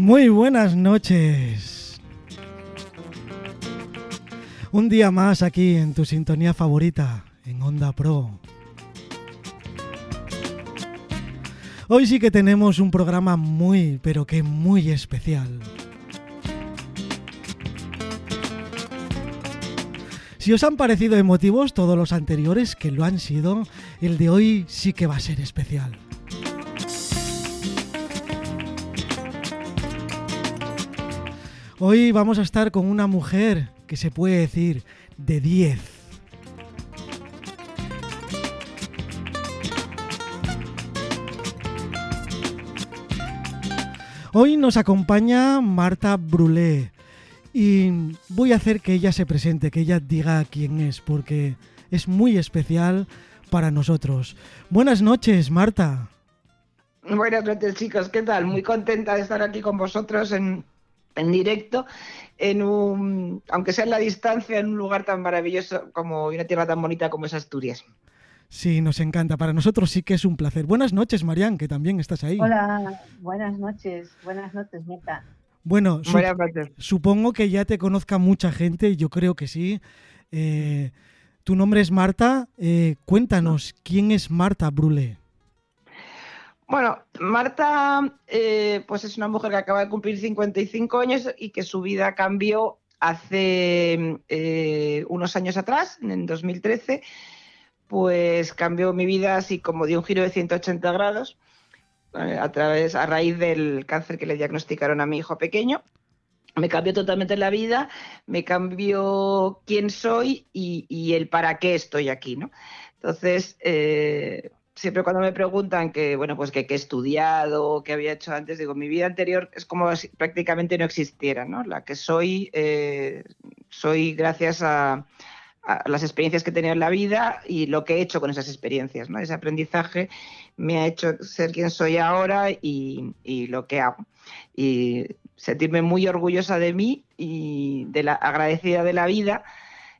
Muy buenas noches. Un día más aquí en tu sintonía favorita, en Onda Pro. Hoy sí que tenemos un programa muy, pero que muy especial. Si os han parecido emotivos todos los anteriores, que lo han sido, el de hoy sí que va a ser especial. Hoy vamos a estar con una mujer que se puede decir de 10. Hoy nos acompaña Marta Brulé y voy a hacer que ella se presente, que ella diga quién es, porque es muy especial para nosotros. Buenas noches, Marta. Buenas noches, chicos. ¿Qué tal? Muy contenta de estar aquí con vosotros en, en directo, en un, aunque sea en la distancia, en un lugar tan maravilloso como una tierra tan bonita como es Asturias. Sí, nos encanta. Para nosotros sí que es un placer. Buenas noches, Marian, que también estás ahí. Hola, buenas noches. Buenas noches, Meta. Bueno, supongo que ya te conozca mucha gente, yo creo que sí. Eh, tu nombre es Marta. Eh, cuéntanos, ¿quién es Marta Brulé? Bueno, Marta eh, pues es una mujer que acaba de cumplir 55 años y que su vida cambió hace eh, unos años atrás, en 2013, pues cambió mi vida así como dio un giro de 180 grados eh, a través, a raíz del cáncer que le diagnosticaron a mi hijo pequeño. Me cambió totalmente la vida, me cambió quién soy y, el para qué estoy aquí, ¿no? Entonces, siempre cuando me preguntan que, bueno, pues que, he estudiado, qué había hecho antes, digo, mi vida anterior es como si prácticamente no existiera, ¿no? La que soy, eh, soy gracias a, las experiencias que he tenido en la vida y lo que he hecho con esas experiencias, ¿no? Ese aprendizaje me ha hecho ser quien soy ahora y, lo que hago. Y sentirme muy orgullosa de mí y de la agradecida de la vida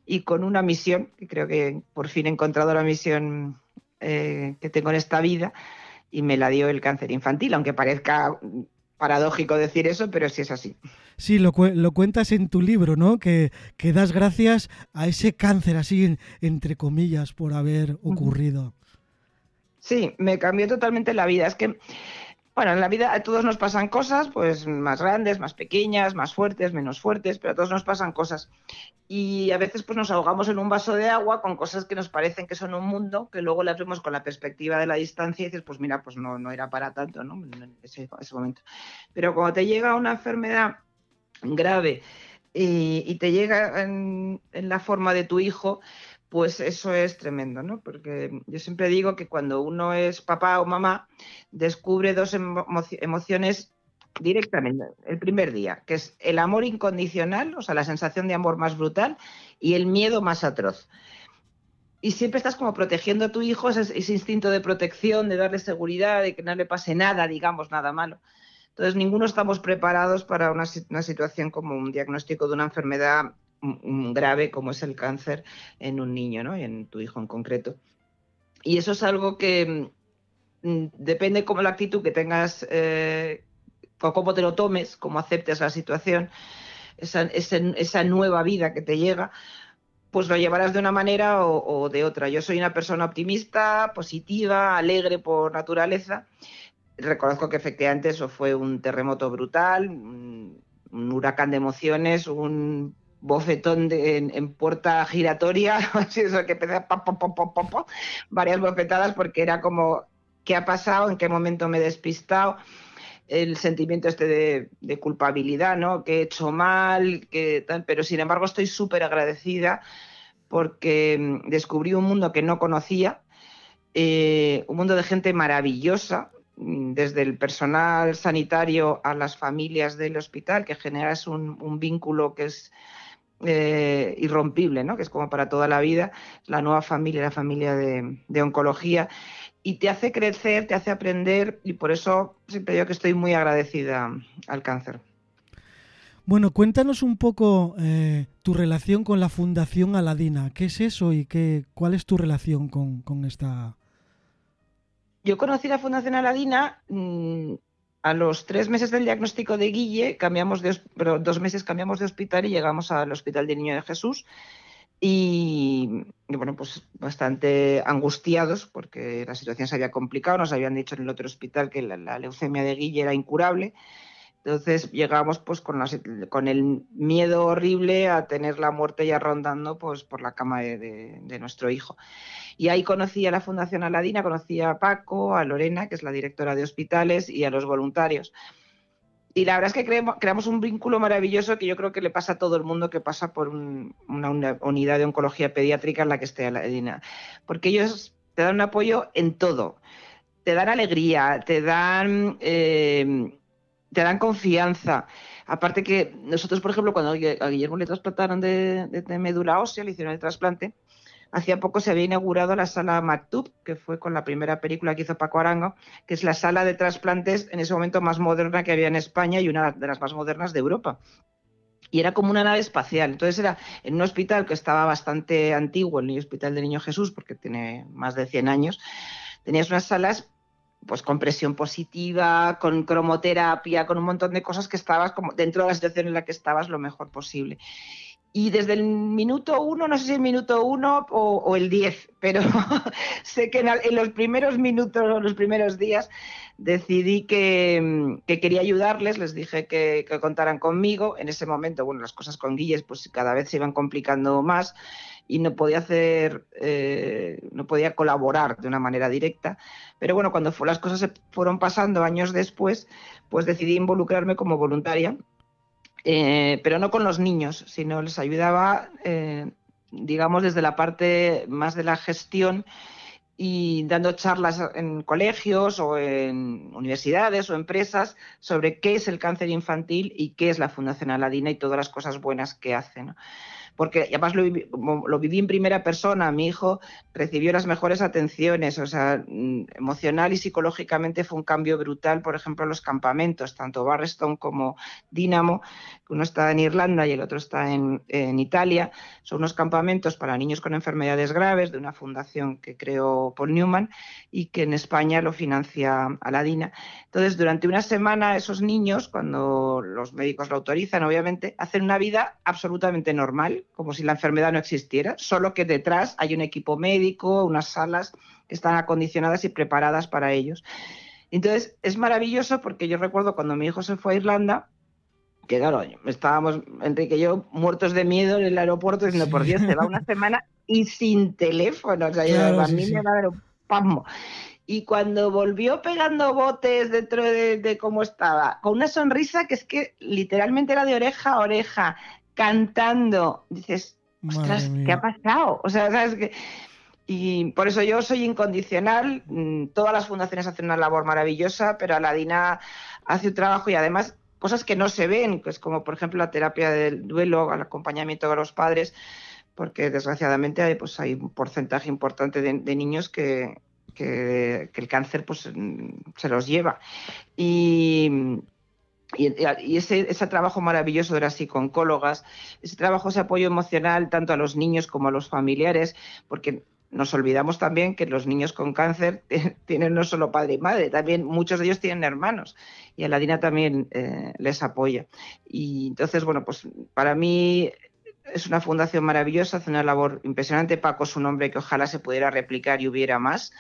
y con una misión, que creo que por fin he encontrado la misión eh, que tengo en esta vida y me la dio el cáncer infantil, aunque parezca paradójico decir eso, pero sí es así. Sí, lo, lo cuentas en tu libro, ¿no? Que, que, das gracias a ese cáncer, así entre comillas, por haber ocurrido. Sí, me cambió totalmente la vida. Es que bueno, en la vida a todos nos pasan cosas, pues más grandes, más pequeñas, más fuertes, menos fuertes, pero a todos nos pasan cosas. Y a veces pues nos ahogamos en un vaso de agua con cosas que nos parecen que son un mundo, que luego las vemos con la perspectiva de la distancia y dices, pues mira, pues no, no era para tanto, ¿no? En ese, momento. Pero cuando te llega una enfermedad grave y, te llega en, en la forma de tu hijo, pues eso es tremendo, ¿no? Porque yo siempre digo que cuando uno es papá o mamá, descubre dos emociones directamente el primer día, que es el amor incondicional, o sea, la sensación de amor más brutal, y el miedo más atroz. Y siempre estás como protegiendo a tu hijo, ese, instinto de protección, de darle seguridad, de que no le pase nada, digamos, nada malo. Entonces, ninguno estamos preparados para una, una situación como un diagnóstico de una enfermedad grave como es el cáncer en un niño, ¿no? en tu hijo en concreto. Y eso es algo que mm, depende como la actitud que tengas eh, o cómo te lo tomes, cómo aceptes la situación, esa, esa, nueva vida que te llega, pues lo llevarás de una manera o, de otra. Yo soy una persona optimista, positiva, alegre por naturaleza. Reconozco que efectivamente eso fue un terremoto brutal, un huracán de emociones, un bofetón en, puerta giratoria, eso que empecé varias bofetadas porque era como, ¿qué ha pasado? ¿En qué momento me he despistado? El sentimiento este de, culpabilidad, ¿no? Que he hecho mal, que tal, pero sin embargo estoy súper agradecida porque mm, descubrí un mundo que no conocía, eh, un mundo de gente maravillosa, mm, desde el personal sanitario a las familias del hospital, que generas un vínculo que es eh, irrompible, ¿no? que es como para toda la vida, la nueva familia, la familia de, oncología, y te hace crecer, te hace aprender, y por eso siempre digo que estoy muy agradecida al cáncer. Bueno, cuéntanos un poco eh, tu relación con la Fundación Aladina. ¿Qué es eso y qué, cuál es tu relación con, esta? Yo conocí la Fundación Aladina mm, a los tres meses del diagnóstico de Guille, cambiamos de, dos meses cambiamos de hospital y llegamos al Hospital del Niño de Jesús. Y, bueno, pues bastante angustiados porque la situación se había complicado. Nos habían dicho en el otro hospital que la, leucemia de Guille era incurable. Entonces llegamos pues con, con, el miedo horrible a tener la muerte ya rondando pues por la cama de, de, nuestro hijo. Y ahí conocí a la Fundación Aladina, conocí a Paco, a Lorena, que es la directora de hospitales, y a los voluntarios. Y la verdad es que creamos, creamos, un vínculo maravilloso que yo creo que le pasa a todo el mundo que pasa por una unidad de oncología pediátrica en la que esté Aladina. Porque ellos te dan un apoyo en todo. Te dan alegría, te dan... Eh, te dan confianza. Aparte que nosotros, por ejemplo, cuando a Guillermo le trasplantaron de, médula ósea, le hicieron el trasplante, hacía poco se había inaugurado la sala Maktub, que fue con la primera película que hizo Paco Arango, que es la sala de trasplantes en ese momento más moderna que había en España y una de las más modernas de Europa. Y era como una nave espacial. Entonces era en un hospital que estaba bastante antiguo, el Hospital del Niño Jesús, porque tiene más de 100 años. Tenías unas salas pues con presión positiva, con cromoterapia, con un montón de cosas que estabas como dentro de la situación en la que estabas lo mejor posible. Y desde el minuto uno, no sé si el minuto uno o, el diez, pero sé que en, los primeros minutos o los primeros días decidí que, quería ayudarles, les dije que, que, contaran conmigo. En ese momento, bueno, las cosas con Guilles pues cada vez se iban complicando más y no podía hacer, eh, no podía colaborar de una manera directa. Pero bueno, cuando las cosas se fueron pasando años después, pues decidí involucrarme como voluntaria, eh, pero no con los niños, sino les ayudaba, eh, digamos, desde la parte más de la gestión y dando charlas en colegios o en universidades o empresas sobre qué es el cáncer infantil y qué es la Fundación Aladina y todas las cosas buenas que hace. ¿no? Porque además lo viví, en primera persona, mi hijo recibió las mejores atenciones, o sea, mm, emocional y psicológicamente fue un cambio brutal, por ejemplo, los campamentos, tanto Barreston como Dynamo, uno está en Irlanda y el otro está en, Italia, son unos campamentos para niños con enfermedades graves de una fundación que creó Paul Newman y que en España lo financia Aladina. Entonces, durante una semana esos niños, cuando los médicos lo autorizan, obviamente, hacen una vida absolutamente normal, como si la enfermedad no existiera, solo que detrás hay un equipo médico, unas salas que están acondicionadas y preparadas para ellos. Entonces, es maravilloso porque yo recuerdo cuando mi hijo se fue a Irlanda, que claro, estábamos, Enrique y yo, muertos de miedo en el aeropuerto, diciendo, por Dios, se va una semana y sin teléfono. O sea, yo, mí me va a dar un pasmo. Y cuando volvió pegando botes dentro de, cómo estaba, con una sonrisa que es que literalmente era de oreja a oreja, cantando, dices, ostras, ¿qué ha pasado? O sea, sabes que... Y por eso yo soy incondicional. Mm, todas las fundaciones hacen una labor maravillosa, pero Aladina hace un trabajo y además cosas que no se ven, pues como por ejemplo la terapia del duelo, el acompañamiento de los padres, porque desgraciadamente hay, pues, hay un porcentaje importante de, niños que, que, el cáncer pues, se los lleva. Y, y, ese, ese, trabajo maravilloso de las psicooncólogas, ese trabajo, ese apoyo emocional tanto a los niños como a los familiares, porque nos olvidamos también que los niños con cáncer tienen no solo padre y madre, también muchos de ellos tienen hermanos y Aladina también eh, les apoya. Y entonces, bueno, pues para mí es una fundación maravillosa, hace una labor impresionante. Paco es un hombre que ojalá se pudiera replicar y hubiera más.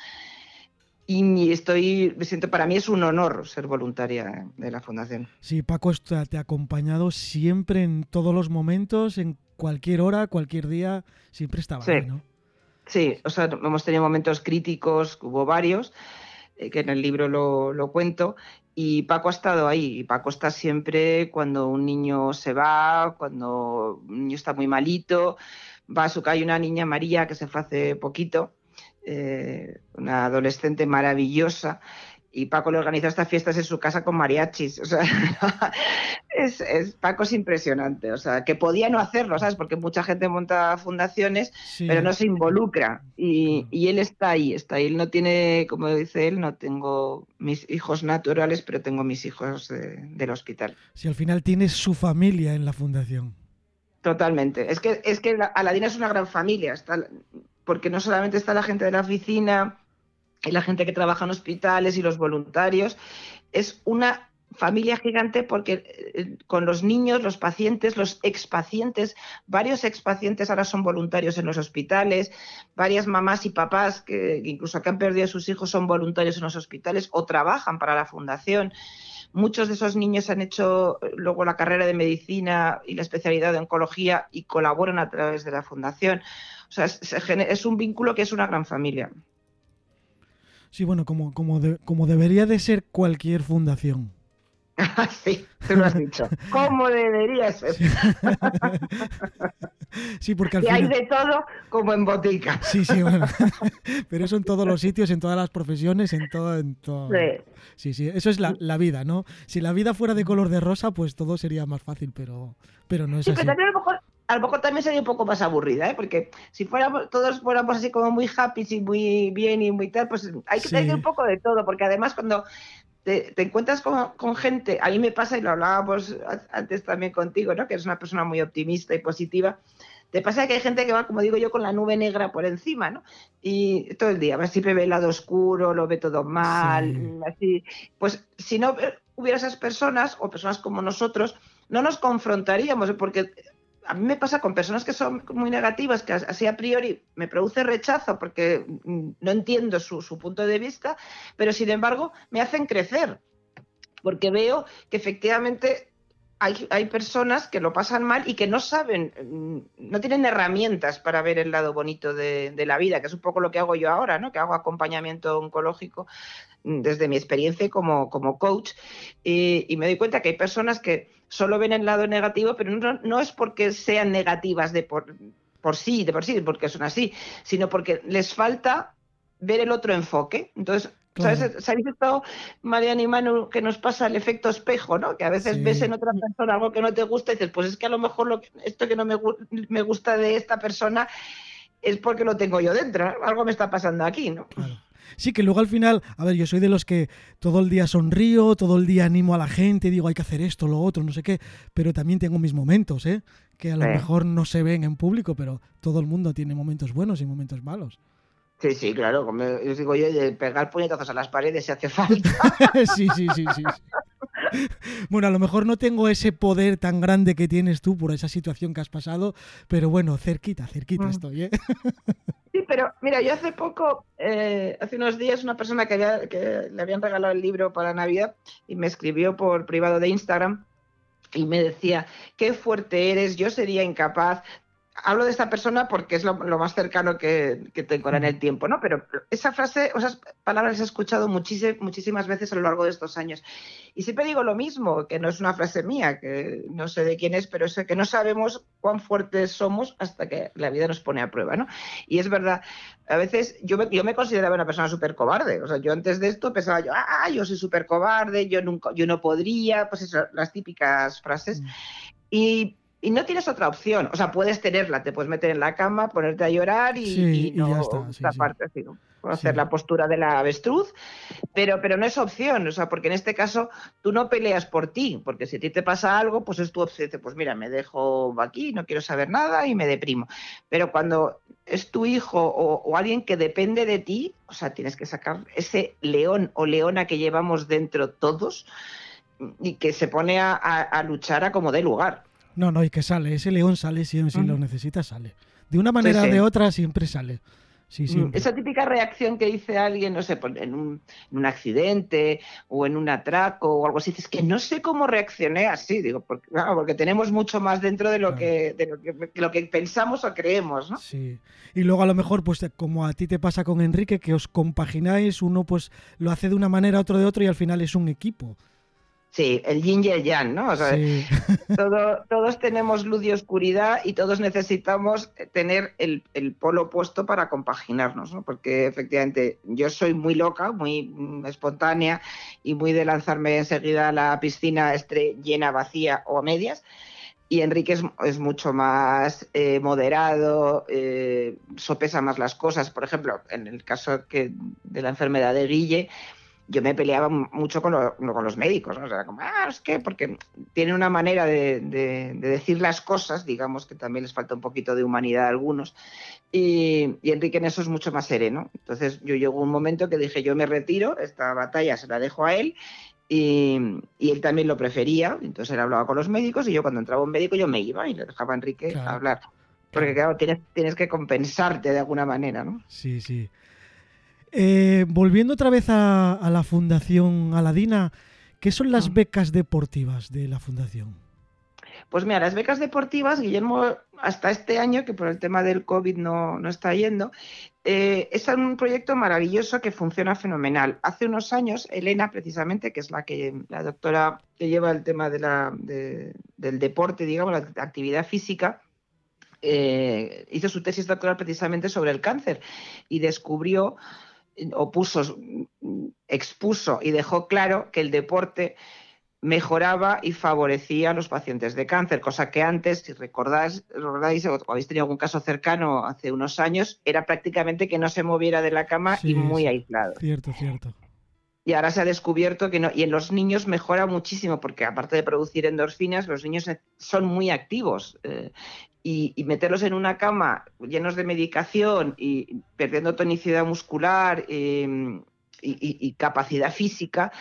Y estoy, me siento, para mí es un honor ser voluntaria de la fundación. Sí, Paco te ha acompañado siempre en todos los momentos, en cualquier hora, cualquier día, siempre estaba ahí, ¿no? Sí, o sea, hemos tenido momentos críticos, hubo varios, eh, que en el libro lo, cuento, y Paco ha estado ahí, y Paco está siempre cuando un niño se va, cuando un niño está muy malito, va a su calle una niña María que se fue hace poquito, eh, una adolescente maravillosa, y Paco le organizó estas fiestas en su casa con mariachis. O sea, es, Paco es impresionante. O sea, que podía no hacerlo, ¿sabes? Porque mucha gente monta fundaciones, pero no se involucra. Y, él está ahí, está ahí. Él no tiene, como dice él, no tengo mis hijos naturales, pero tengo mis hijos del hospital. Si al final tienes su familia en la fundación. Totalmente. Es que, es que Aladina es una gran familia, porque no solamente está la gente de la oficina, y la gente que trabaja en hospitales y los voluntarios, es una familia gigante porque eh, con los niños, los pacientes, los expacientes, varios expacientes ahora son voluntarios en los hospitales, varias mamás y papás que, incluso que han perdido a sus hijos son voluntarios en los hospitales o trabajan para la fundación. Muchos de esos niños han hecho eh, luego la carrera de medicina y la especialidad de oncología y colaboran a través de la fundación. O sea, es, es un vínculo que es una gran familia. Sí, bueno, como, como, como debería de ser cualquier fundación. sí, tú lo has dicho. ¿Cómo debería ser? Sí, porque al y hay de todo como en botica. Sí, sí, bueno. Pero eso en todos los sitios, en todas las profesiones, en todo. En todo... Sí. sí, sí, eso es la, la, vida, ¿no? Si la vida fuera de color de rosa, pues todo sería más fácil, pero, pero no es sí, así. Pero también a lo mejor a lo mejor también sería un poco más aburrida, ¿eh? porque si fuéramos, todos fuéramos así como muy happy y muy bien y muy tal, pues hay que tener un poco de todo, porque además cuando te, encuentras con, gente, a mí me pasa y lo hablábamos antes también contigo, ¿no? que eres una persona muy optimista y positiva, te pasa que hay gente que va, como digo yo, con la nube negra por encima, ¿no? Y todo el día, va siempre ve el lado oscuro, lo ve todo mal, así. Pues si no hubiera esas personas o personas como nosotros, no nos confrontaríamos, porque a mí me pasa con personas que son muy negativas, que así a priori me produce rechazo porque mm, no entiendo su, punto de vista, pero sin embargo me hacen crecer, porque veo que efectivamente hay, personas que lo pasan mal y que no saben, mm, no tienen herramientas para ver el lado bonito de, la vida, que es un poco lo que hago yo ahora, ¿no? que hago acompañamiento oncológico mm, desde mi experiencia como, como coach, y me doy cuenta que hay personas que solo ven el lado negativo, pero no, es porque sean negativas de por, por sí, de por sí, porque son así, sino porque les falta ver el otro enfoque. Entonces, ¿sabes? ¿sabéis esto, Mariana y Manu, que nos pasa el efecto espejo, ¿no? Que a veces ves en otra persona algo que no te gusta y dices, pues es que a lo mejor lo esto que no me, me, gusta de esta persona es porque lo tengo yo dentro, algo me está pasando aquí, ¿no? Sí, que luego al final, a ver, yo soy de los que todo el día sonrío, todo el día animo a la gente, digo hay que hacer esto, lo otro, no sé qué, pero también tengo mis momentos, ¿eh? Que a lo mejor no se ven en público, pero todo el mundo tiene momentos buenos y momentos malos. Sí, sí, claro, como yo digo yo, pegar puñetazos a las paredes si hace falta. sí, sí, sí, sí. Bueno, a lo mejor no tengo ese poder tan grande que tienes tú por esa situación que has pasado, pero bueno, cerquita, cerquita mm. estoy, ¿eh? Sí, pero mira, yo hace poco, eh, hace unos días, una persona que, que le habían regalado el libro para Navidad y me escribió por privado de Instagram y me decía, qué fuerte eres, yo sería incapaz, hablo de esta persona porque es lo, más cercano que, tengo en el tiempo, ¿no? Pero esa frase, esas palabras las he escuchado muchísimas veces a lo largo de estos años. Y siempre digo lo mismo, que no es una frase mía, que no sé de quién es, pero es que no sabemos cuán fuertes somos hasta que la vida nos pone a prueba, ¿no? Y es verdad, a veces yo me, yo me consideraba una persona súper cobarde. O sea, yo antes de esto pensaba yo, ah, yo soy súper cobarde, yo, nunca, yo no podría, pues eso, las típicas frases. Mm. Y y no tienes otra opción. O sea, puedes tenerla, te puedes meter en la cama, ponerte a llorar y, no hacer la postura de la avestruz, pero, pero no es opción, o sea, porque en este caso tú no peleas por ti, porque si a ti te pasa algo, pues es tu opción, pues mira, me dejo aquí, no quiero saber nada y me deprimo. Pero cuando es tu hijo o, alguien que depende de ti, o sea, tienes que sacar ese león o leona que llevamos dentro todos y que se pone a, a luchar a como dé lugar. No, no, y que sale, ese león sale, si, si lo necesita, sale. De una manera o de otra siempre sale. Sí. Mm, esa típica reacción que dice alguien, no sé, en un, en un, accidente o en un atraco o algo así, dices que no sé cómo reaccioné así, digo, porque, porque tenemos mucho más dentro de lo, que, de lo, que, lo que pensamos o creemos, ¿no? Sí. Y luego a lo mejor, pues como a ti te pasa con Enrique, que os compagináis, uno pues lo hace de una manera, otro de otro y al final es un equipo. Sí, el yin y el yang, ¿no? O sea, todos tenemos luz y oscuridad y todos necesitamos tener el, polo opuesto para compaginarnos, ¿no? Porque efectivamente yo soy muy loca, muy espontánea y muy de lanzarme enseguida a la piscina llena, vacía o a medias. Y Enrique es, mucho más eh, moderado, eh, sopesa más las cosas. Por ejemplo, en el caso que, de la enfermedad de Guille, yo me peleaba mucho con, con los médicos, ¿no? O sea, como, ah, es que, porque tienen una manera de, decir las cosas, digamos que también les falta un poquito de humanidad a algunos, y, Enrique en eso es mucho más sereno. Entonces yo llegó un momento que dije, yo me retiro, esta batalla se la dejo a él, Y, él también lo prefería, entonces él hablaba con los médicos y yo cuando entraba un médico yo me iba y le dejaba a Enrique hablar. Porque claro, tienes, tienes que compensarte de alguna manera, ¿no? Sí, sí. Eh, volviendo otra vez a, la Fundación Aladina, ¿qué son las becas deportivas de la Fundación? Pues mira, las becas deportivas, Guillermo, hasta este año, que por el tema del COVID no, no está yendo, eh, es un proyecto maravilloso que funciona fenomenal. Hace unos años, Elena, precisamente, que es la que la doctora que lleva el tema de la, del deporte, digamos, la actividad física, eh, hizo su tesis doctoral precisamente sobre el cáncer y descubrió o puso, expuso y dejó claro que el deporte mejoraba y favorecía a los pacientes de cáncer, cosa que antes, si recordáis, recordáis o habéis tenido algún caso cercano hace unos años, era prácticamente que no se moviera de la cama y muy aislado. Cierto, cierto. Y ahora se ha descubierto que no, y en los niños mejora muchísimo, porque aparte de producir endorfinas, los niños son muy activos. Eh, y, meterlos en una cama llenos de medicación y perdiendo tonicidad muscular em, y, capacidad física,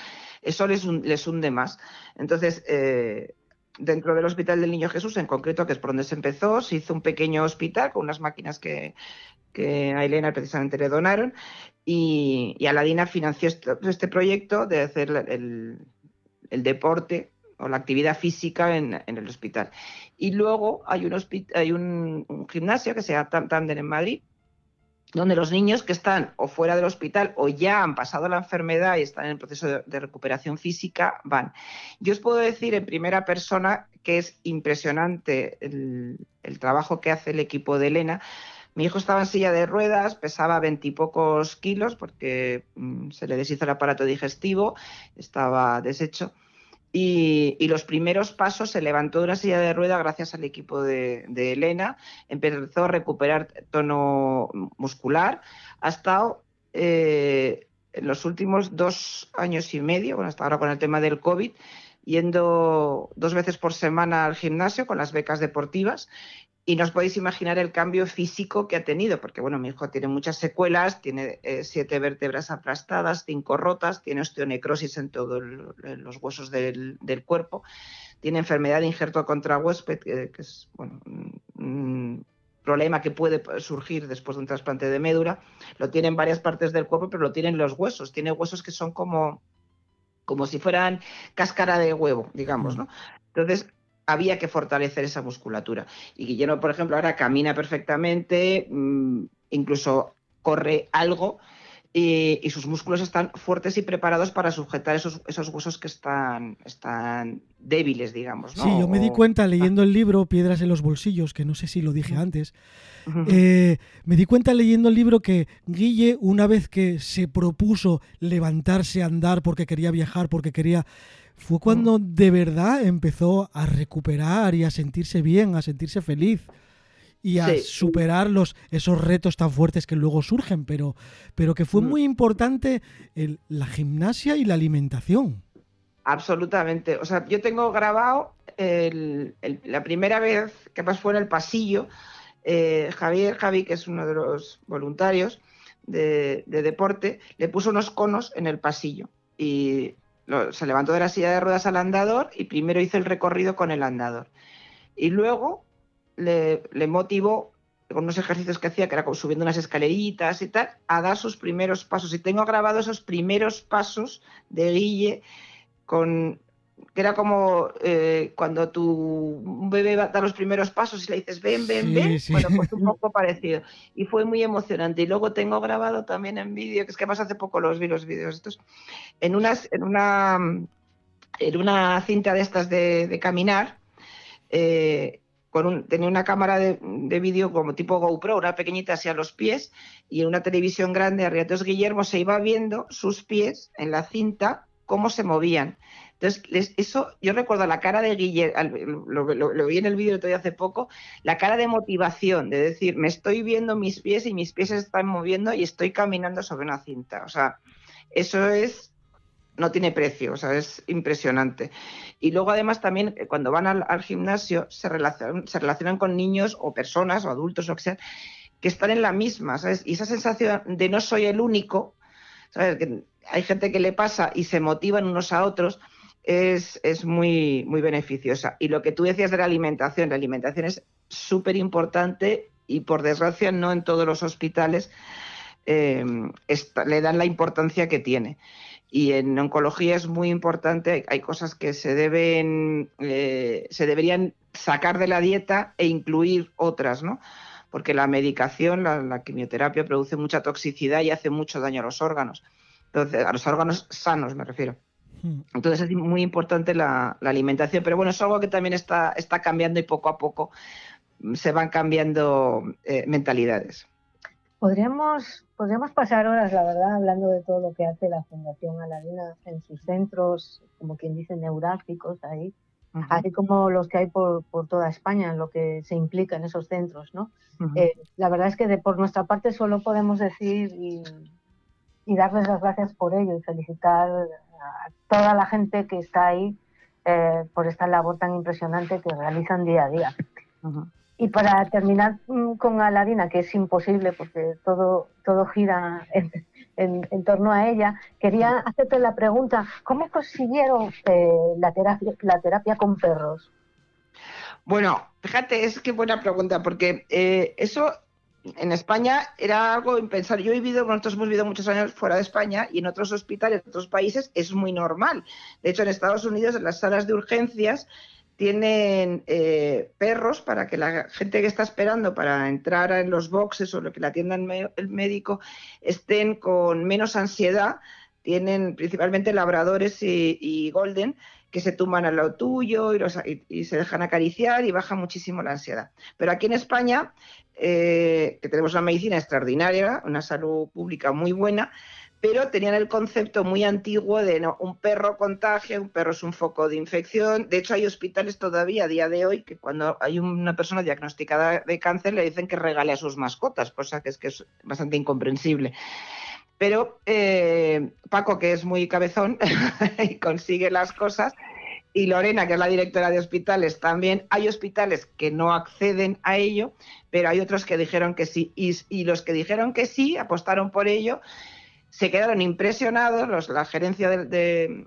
eso les, les hunde más. Entonces, eh, dentro del Hospital del Niño Jesús, en concreto, que es por donde se empezó, se hizo un pequeño hospital con unas máquinas que, a Elena precisamente le donaron y, y Aladina financió este, este, proyecto de hacer el, el deporte o la actividad física en, el hospital. Y luego hay un, gimnasio que se llama Tander en Madrid, donde los niños que están o fuera del hospital o ya han pasado la enfermedad y están en el proceso de, recuperación física van. Yo os puedo decir en primera persona que es impresionante el, trabajo que hace el equipo de Elena. Mi hijo estaba en silla de ruedas, pesaba veintipocos kilos porque mm, se le deshizo el aparato digestivo, estaba deshecho y, los primeros pasos se levantó de una silla de rueda gracias al equipo de, Elena, empezó a recuperar tono muscular, ha estado eh, en los últimos dos años y medio, bueno, hasta ahora con el tema del COVID, yendo dos veces por semana al gimnasio con las becas deportivas y no os podéis imaginar el cambio físico que ha tenido, porque bueno, mi hijo tiene muchas secuelas, tiene eh, siete vértebras aplastadas, cinco rotas, tiene osteonecrosis en todos los huesos del, cuerpo, tiene enfermedad de injerto contra huésped, que, es bueno, un problema que puede surgir después de un trasplante de médula. Lo tiene en varias partes del cuerpo, pero lo tiene en los huesos. Tiene huesos que son como, como si fueran cáscara de huevo, digamos, ¿no? Entonces, había que fortalecer esa musculatura. Y Guillermo, por ejemplo, ahora camina perfectamente, mm, incluso corre algo. Y, sus músculos están fuertes y preparados para sujetar esos, esos huesos que están, están débiles, digamos. Sí, yo me di cuenta leyendo el libro Piedras en los bolsillos, que no sé si lo dije antes, eh, me di cuenta leyendo el libro que Guille, una vez que se propuso levantarse a andar porque quería viajar, porque quería fue cuando de verdad empezó a recuperar y a sentirse bien, a sentirse feliz y a superar los, esos retos tan fuertes que luego surgen, pero, pero que fue mm. muy importante la gimnasia y la alimentación. Absolutamente. O sea, yo tengo grabado la primera vez que más fue en el pasillo. Eh, Javier Javi, que es uno de los voluntarios de, de deporte, le puso unos conos en el pasillo. Y se levantó de la silla de ruedas al andador y primero hizo el recorrido con el andador. Y luego le, motivó con unos ejercicios que hacía, que era como subiendo unas escaleritas y tal, a dar sus primeros pasos. Y tengo grabado esos primeros pasos de Guille con que era como eh, cuando tu bebé va a dar los primeros pasos y le dices ven, ven, ven, bueno, pues un poco parecido. Y fue muy emocionante. Y luego tengo grabado también en vídeo, que es que más hace poco los vi los vídeos estos, en, unas, en, una, en una cinta de estas de, caminar, eh, con un, tenía una cámara de, de vídeo como tipo GoPro, una pequeñita hacia los pies, y en una televisión grande, arriba. Entonces Guillermo se iba viendo sus pies en la cinta, cómo se movían. Entonces, eso, yo recuerdo la cara de Guillermo, lo, vi en el vídeo todavía hace poco, la cara de motivación, de decir, me estoy viendo mis pies y mis pies se están moviendo y estoy caminando sobre una cinta. O sea, eso es, no tiene precio, o sea, es impresionante. Y luego además también eh, cuando van al, gimnasio se relacionan, se relacionan con niños o personas o adultos o lo que sea, que están en la misma, ¿sabes? Y esa sensación de no soy el único, ¿sabes? Hay gente que le pasa y se motivan unos a otros, es, es muy, muy beneficiosa. Y lo que tú decías de la alimentación, la alimentación es súper importante y por desgracia no en todos los hospitales eh, le dan la importancia que tiene. Y en oncología es muy importante, hay, cosas que se deben, eh, se deberían sacar de la dieta e incluir otras, ¿no? Porque la medicación, la, quimioterapia produce mucha toxicidad y hace mucho daño a los órganos. Entonces, a los órganos sanos me refiero. Entonces es muy importante la, alimentación, pero bueno, es algo que también está, está cambiando y poco a poco se van cambiando eh, mentalidades. Podríamos, podríamos pasar horas, la verdad, hablando de todo lo que hace la Fundación Aladina en sus centros, como quien dice, neurálgicos ahí, así como los que hay por, por, toda España, lo que se implica en esos centros, ¿no? Eh, la verdad es que de, por nuestra parte solo podemos decir y, y, darles las gracias por ello y felicitar a toda la gente que está ahí eh, por esta labor tan impresionante que realizan día a día. Y para terminar mm, con Aladina, que es imposible porque todo, todo gira en, torno a ella, quería hacerte la pregunta, ¿cómo consiguieron eh, la, terapia, la terapia con perros? Bueno, fíjate, es que buena pregunta, porque eh, eso en España era algo impensable. Yo he vivido, nosotros hemos vivido muchos años fuera de España y en otros hospitales, en otros países, es muy normal. De hecho, en Estados Unidos, en las salas de urgencias, tienen eh, perros para que la gente que está esperando para entrar en los boxes o lo que la atienda el médico estén con menos ansiedad. Tienen principalmente labradores y, golden que se tumban al lado tuyo y, se dejan acariciar y baja muchísimo la ansiedad. Pero aquí en España, eh, que tenemos una medicina extraordinaria, una salud pública muy buena, pero tenían el concepto muy antiguo de no, un perro contagia, un perro es un foco de infección. De hecho, hay hospitales todavía a día de hoy que cuando hay una persona diagnosticada de cáncer le dicen que regale a sus mascotas, cosa que es bastante incomprensible. Pero eh, Paco, que es muy cabezón y consigue las cosas, y Lorena, que es la directora de hospitales, también hay hospitales que no acceden a ello, pero hay otros que dijeron que sí. y los que dijeron que sí, apostaron por ello se quedaron impresionados, la gerencia de,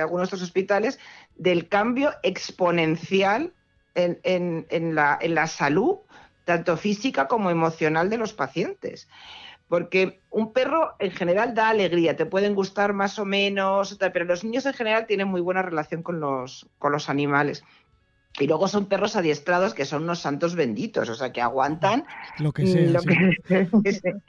algunos de estos hospitales, del cambio exponencial en, la, salud, tanto física como emocional de los pacientes. Porque un perro en general da alegría, te pueden gustar más o menos, pero los niños en general tienen muy buena relación con los, con los animales. Y luego son perros adiestrados que son unos santos benditos, o sea, que aguantan lo que sea.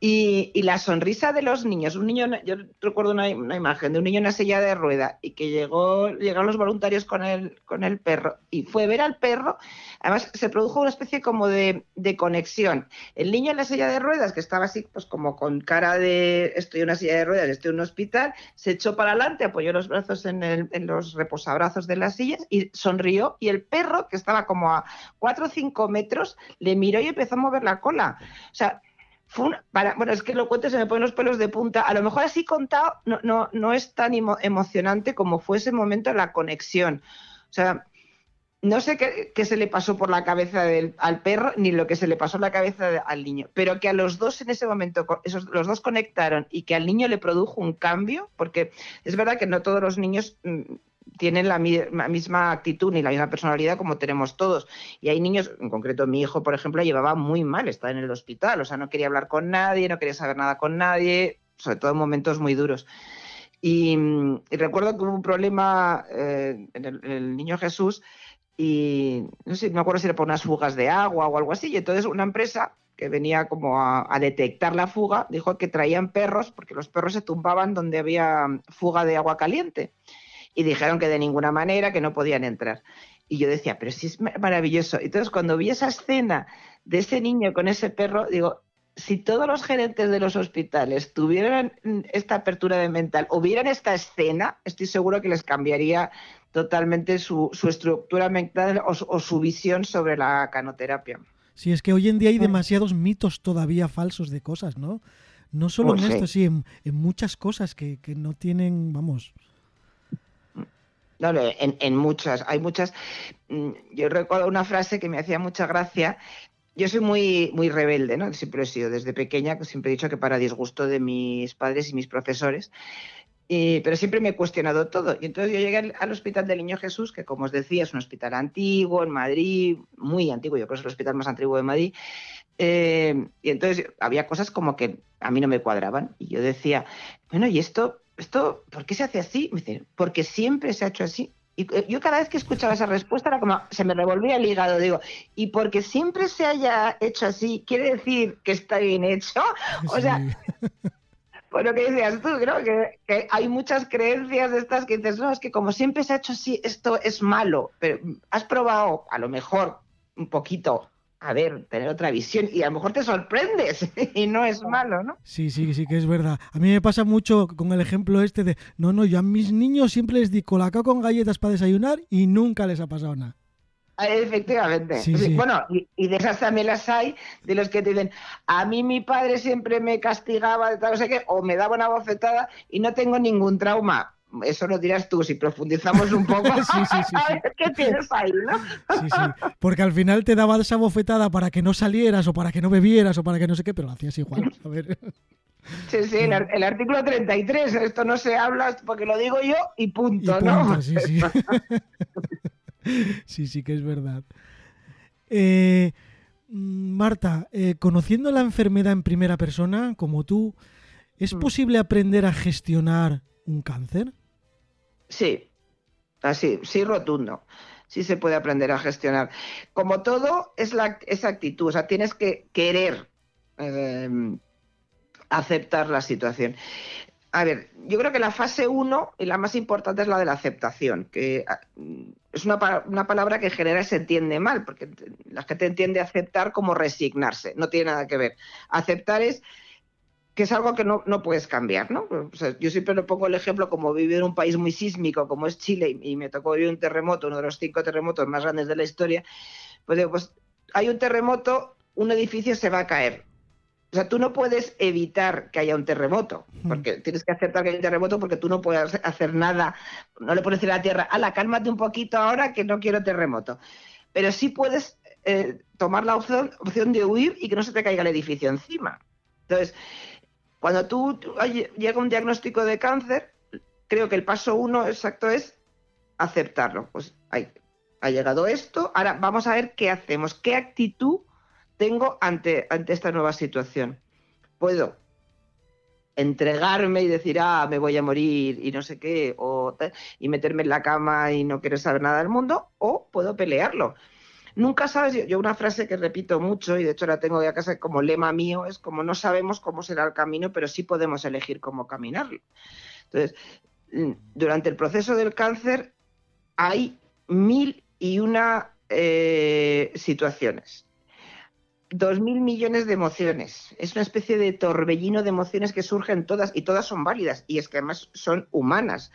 Y, la sonrisa de los niños, un niño, yo recuerdo una, imagen de un niño en una silla de rueda y que llegó, llegaron los voluntarios con el, con el perro y fue ver al perro, además se produjo una especie como de, conexión. El niño en la silla de ruedas, que estaba así, pues como con cara de estoy en una silla de ruedas, estoy en un hospital, se echó para adelante, apoyó los brazos en, en los reposabrazos de las sillas y sonrió y el perro, que estaba como a 4 o 5 metros, le miró y empezó a mover la cola. O sea, bueno, es que lo cuento se me ponen los pelos de punta. A lo mejor así contado no, no, no es tan emocionante como fue ese momento la conexión. O sea, no sé qué, se le pasó por la cabeza al perro ni lo que se le pasó en la cabeza al niño, pero que a los dos en ese momento, esos, los dos conectaron y que al niño le produjo un cambio, porque es verdad que no todos los niños mm, tienen la, misma actitud ni la misma personalidad como tenemos todos. Y hay niños, en concreto mi hijo, por ejemplo, llevaba muy mal, estaba en el hospital, o sea, no quería hablar con nadie, no quería saber nada con nadie, sobre todo en momentos muy duros. Y, recuerdo que hubo un problema eh, en, el, niño Jesús y no sé, me acuerdo si era por unas fugas de agua o algo así. Y entonces una empresa que venía como a, a, detectar la fuga dijo que traían perros porque los perros se tumbaban donde había fuga de agua caliente y dijeron que de ninguna manera, que no podían entrar. Y yo decía, pero sí es maravilloso. Entonces, cuando vi esa escena de ese niño con ese perro, digo, si todos los gerentes de los hospitales tuvieran esta apertura de mental o vieran esta escena, estoy seguro que les cambiaría totalmente su, estructura mental o, su visión sobre la canoterapia. Sí, es que hoy en día hay demasiados mitos todavía falsos de cosas, ¿no? No solo en esto, sí, en, muchas cosas que, que no tienen, vamos, no, en, muchas, hay muchas. Mm, yo recuerdo una frase que me hacía mucha gracia yo soy muy, muy rebelde, ¿no? Siempre he sido desde pequeña, siempre he dicho que para disgusto de mis padres y mis profesores. pero siempre me he cuestionado todo. Y entonces yo llegué al, Hospital del Niño Jesús, que como os decía es un hospital antiguo en Madrid, muy antiguo, yo creo que es el hospital más antiguo de Madrid. Eh, y entonces había cosas como que a mí no me cuadraban. Y yo decía, bueno, ¿y esto, esto por qué se hace así? Me dicen, porque siempre se ha hecho así. Y eh, yo cada vez que escuchaba esa respuesta era como, se me revolvía el hígado, digo, y porque siempre se haya hecho así, ¿quiere decir que está bien hecho? O sea, por lo que decías tú, creo que, que, hay muchas creencias de estas que dices, no, es que como siempre se ha hecho así, esto es malo, pero has probado a lo mejor un poquito a ver, tener otra visión y a lo mejor te sorprendes y no es malo, ¿no? Sí, sí, sí que es verdad. A mí me pasa mucho con el ejemplo este de, no, no, yo a mis niños siempre les di colacao con galletas para desayunar y nunca les ha pasado nada. Ah, efectivamente. Bueno, y, de esas también las hay, de los que te dicen, a mí mi padre siempre me castigaba, de tal, no sé qué, o me daba una bofetada y no tengo ningún trauma eso lo dirás tú, si profundizamos un poco. sí, sí, sí, ¿Qué tienes ahí, no? sí, sí. Porque al final te daba esa bofetada para que no salieras o para que no bebieras o para que no sé qué, pero lo hacías igual. A ver. Sí, sí, el, el, artículo 33, esto no se habla porque lo digo yo y punto, ¿no? Sí, sí. sí, sí que es verdad. Eh, Marta, eh, conociendo la enfermedad en primera persona, como tú, ¿es mm. posible aprender a gestionar un cáncer? Sí, así, sí rotundo. Sí se puede aprender a gestionar. Como todo, es la, esa actitud. O sea, tienes que querer em, aceptar la situación. A ver, yo creo que la fase 1 y la más importante es la de la aceptación, que ah, es una, una, palabra que en general se entiende mal, porque la gente entiende aceptar como resignarse, no tiene nada que ver. Aceptar es que es algo que no, puedes cambiar, ¿no? yo siempre le pongo el ejemplo como vivir en un país muy sísmico como es Chile y, me tocó vivir un terremoto, uno de los cinco terremotos más grandes de la historia, pues digo, pues hay un terremoto, un edificio se va a caer. O sea, tú no puedes evitar que haya un terremoto, porque tienes que aceptar que hay un terremoto porque tú no puedes hacer nada, no le puedes decir a la tierra, ala, cálmate un poquito ahora que no quiero terremoto. Pero sí puedes eh, tomar la opción, opción de huir y que no se te caiga el edificio encima. Entonces, cuando tú, llega un diagnóstico de cáncer, creo que el paso uno exacto es aceptarlo. Pues ha llegado esto, ahora vamos a ver qué hacemos, qué actitud tengo ante, ante esta nueva situación. Puedo entregarme y decir, ah, me voy a morir y no sé qué, o, y meterme en la cama y no querer saber nada del mundo, o puedo pelearlo. Nunca sabes, yo, una frase que repito mucho y de hecho la tengo ya casi como lema mío, es como no sabemos cómo será el camino, pero sí podemos elegir cómo caminarlo. Entonces, mm, durante el proceso del cáncer hay mil y una eh, situaciones. Dos mil millones de emociones. Es una especie de torbellino de emociones que surgen todas y todas son válidas y es que además son humanas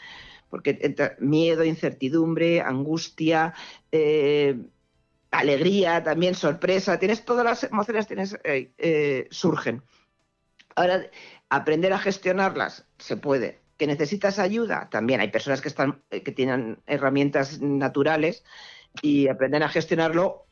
porque miedo, incertidumbre, angustia, eh, alegría, también sorpresa, tienes todas las emociones tienes, eh, eh, surgen. Ahora, aprender a gestionarlas se puede. ¿Que necesitas ayuda? También hay personas que, están, eh, que tienen herramientas naturales y aprenden a gestionarlo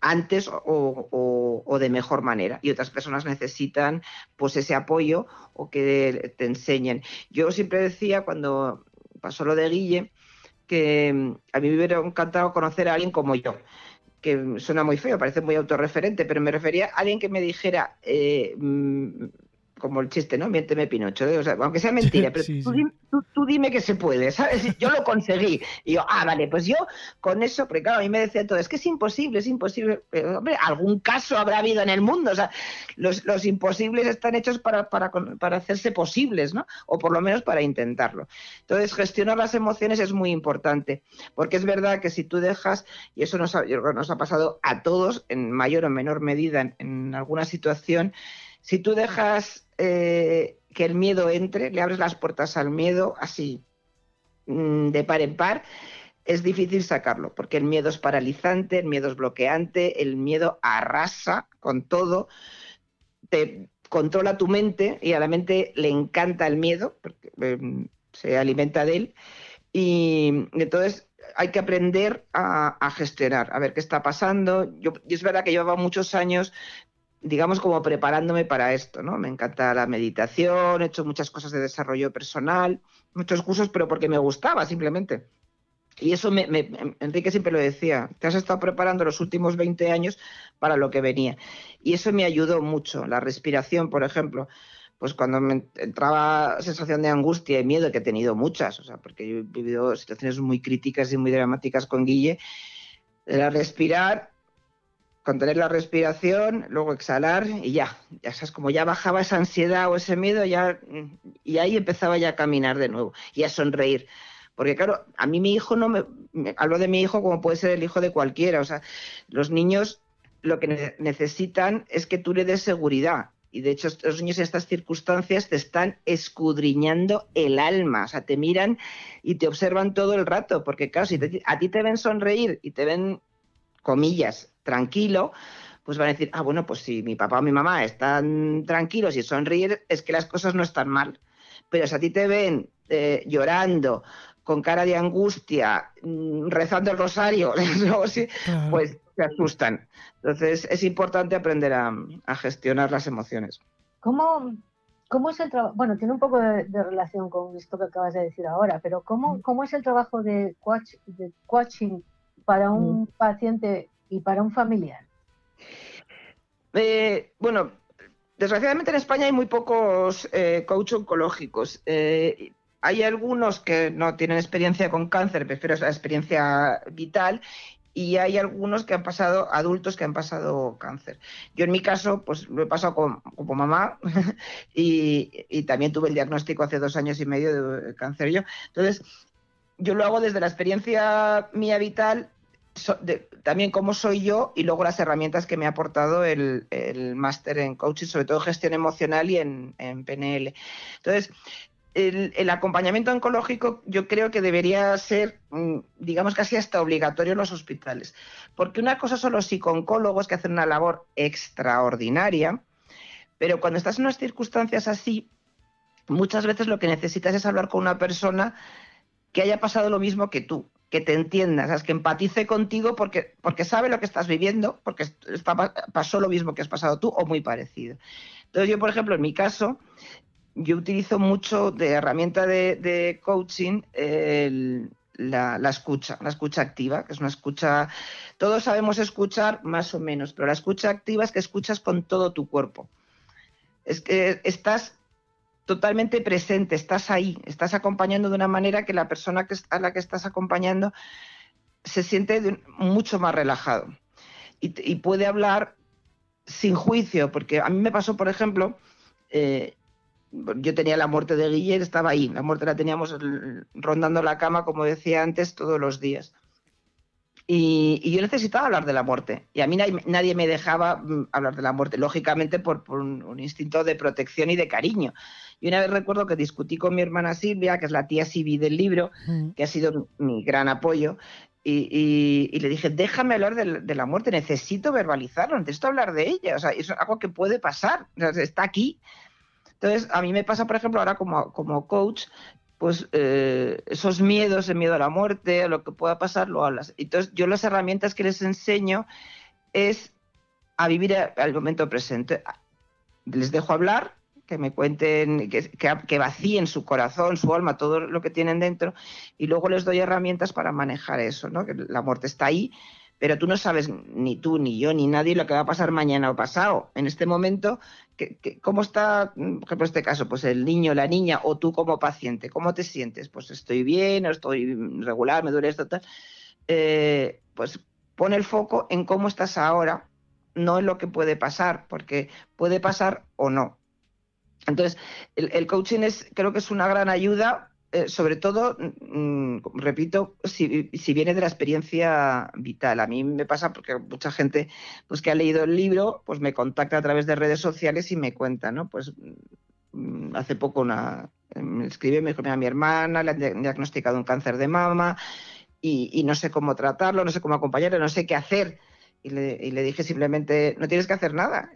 antes o, de mejor manera y otras personas necesitan pues ese apoyo o que te enseñen. Yo siempre decía cuando pasó lo de Guille que mm, a mí me hubiera encantado conocer a alguien como yo, que suena muy feo, parece muy autorreferente, pero me refería a alguien que me dijera, eh, mm, como el chiste, ¿no? Miénteme Pinocho, ¿eh? o sea, aunque sea mentira, pero tú, dime, que se puede, ¿sabes? Yo lo conseguí. Y yo, ah, vale, pues yo con eso, porque claro, a mí me decía todo, es que es imposible, es imposible. Pero, hombre, algún caso habrá habido en el mundo, o sea, los, los imposibles están hechos para, para, para, hacerse posibles, ¿no? O por lo menos para intentarlo. Entonces, gestionar las emociones es muy importante, porque es verdad que si tú dejas, y eso nos ha, nos ha pasado a todos en mayor o menor medida en, en alguna situación, si tú dejas eh, que el miedo entre, le abres las puertas al miedo así mm, de par en par, es difícil sacarlo, porque el miedo es paralizante, el miedo es bloqueante, el miedo arrasa con todo, te controla tu mente y a la mente le encanta el miedo, porque em, se alimenta de él. Y entonces hay que aprender a, gestionar, a ver qué está pasando. Yo, y es verdad que llevaba muchos años digamos, como preparándome para esto, ¿no? Me encanta la meditación, he hecho muchas cosas de desarrollo personal, muchos cursos, pero porque me gustaba simplemente. Y eso me, Enrique siempre lo decía, te has estado preparando los últimos 20 años para lo que venía. Y eso me ayudó mucho. La respiración, por ejemplo, pues cuando me entraba sensación de angustia y miedo, que he tenido muchas, o sea, porque yo he vivido situaciones muy críticas y muy dramáticas con Guille, era respirar, contener la respiración, luego exhalar y ya, ya sabes, como ya bajaba esa ansiedad o ese miedo, ya, y ahí empezaba ya a caminar de nuevo y a sonreír. Porque claro, a mí mi hijo no me, hablo de mi hijo como puede ser el hijo de cualquiera. O sea, los niños lo que necesitan es que tú le des seguridad. Y de hecho, los niños en estas circunstancias te están escudriñando el alma. O sea, te miran y te observan todo el rato. Porque claro, si a ti te ven sonreír y te ven, comillas, tranquilo, pues van a decir, ah, bueno, pues si mi papá o mi mamá están tranquilos y sonreír, es que las cosas no están mal. Pero si a ti te ven eh, llorando con cara de angustia, mm, rezando el rosario, pues se asustan. Entonces es importante aprender a, gestionar las emociones. ¿Cómo, cómo es el trabajo? Bueno, tiene un poco de, relación con esto que acabas de decir ahora, pero ¿cómo, cómo es el trabajo de, coaching para un mm. paciente y para un familiar? Eh, bueno, desgraciadamente en España hay muy pocos eh, coach oncológicos. Eh, hay algunos que no tienen experiencia con cáncer, prefiero esa experiencia vital, y hay algunos que han pasado, adultos que han pasado cáncer. Yo en mi caso, pues lo he pasado como, mamá y, también tuve el diagnóstico hace dos años y medio de cáncer yo. Entonces, yo lo hago desde la experiencia mía vital, también cómo soy yo y luego las herramientas que me ha aportado el, máster en coaching, sobre todo gestión emocional y en, en PNL. Entonces, el, acompañamiento oncológico yo creo que debería ser, mm, digamos, casi hasta obligatorio en los hospitales. Porque una cosa son los psicooncólogos que hacen una labor extraordinaria, pero cuando estás en unas circunstancias así, muchas veces lo que necesitas es hablar con una persona que haya pasado lo mismo que tú, que te entienda, que empatice contigo porque, porque sabe lo que estás viviendo, porque pasó lo mismo que has pasado tú o muy parecido. Entonces yo, por ejemplo, en mi caso, yo utilizo mucho de herramienta de, coaching la, escucha, la escucha activa, que es una escucha, todos sabemos escuchar más o menos, pero la escucha activa es que escuchas con todo tu cuerpo. Es que estás totalmente presente, estás ahí, estás acompañando de una manera que la persona que, a la que estás acompañando se siente mucho más relajado y, puede hablar sin juicio, porque a mí me pasó, por ejemplo, eh, yo tenía la muerte de Guillermo, estaba ahí, la muerte la teníamos rondando la cama, como decía antes, todos los días. Y, yo necesitaba hablar de la muerte. Y a mí nadie, me dejaba mm, hablar de la muerte, lógicamente por, un, instinto de protección y de cariño. Y una vez recuerdo que discutí con mi hermana Silvia, que es la tía Sibi del libro, que ha sido mi gran apoyo, y, le dije, déjame hablar de, la muerte, necesito verbalizarlo, necesito hablar de ella. O sea, es algo que puede pasar, está aquí. Entonces, a mí me pasa, por ejemplo, ahora como, como coach, pues eh, esos miedos, el miedo a la muerte, a lo que pueda pasar, lo hablas. Entonces, yo las herramientas que les enseño es a vivir al momento presente. Les dejo hablar, que me cuenten, que, que, vacíen su corazón, su alma, todo lo que tienen dentro, y luego les doy herramientas para manejar eso, ¿no? Que la muerte está ahí, pero tú no sabes, ni tú, ni yo, ni nadie, lo que va a pasar mañana o pasado. En este momento, ¿cómo está, por ejemplo, este caso, pues el niño, la niña, o tú como paciente, ¿cómo te sientes? Pues estoy bien, o estoy regular, me duele esto, tal. Eh, pues pon el foco en cómo estás ahora, no en lo que puede pasar, porque puede pasar o no. Entonces, el, coaching es, creo que es una gran ayuda eh, sobre todo, mm, repito, si, viene de la experiencia vital. A mí me pasa porque mucha gente pues, que ha leído el libro pues me contacta a través de redes sociales y me cuenta, ¿no? Pues mm, hace poco una, me escribe, me dijo, mi hermana le han diagnosticado un cáncer de mama y, no sé cómo tratarlo, no sé cómo acompañarlo, no sé qué hacer. Y le, dije simplemente, no tienes que hacer nada,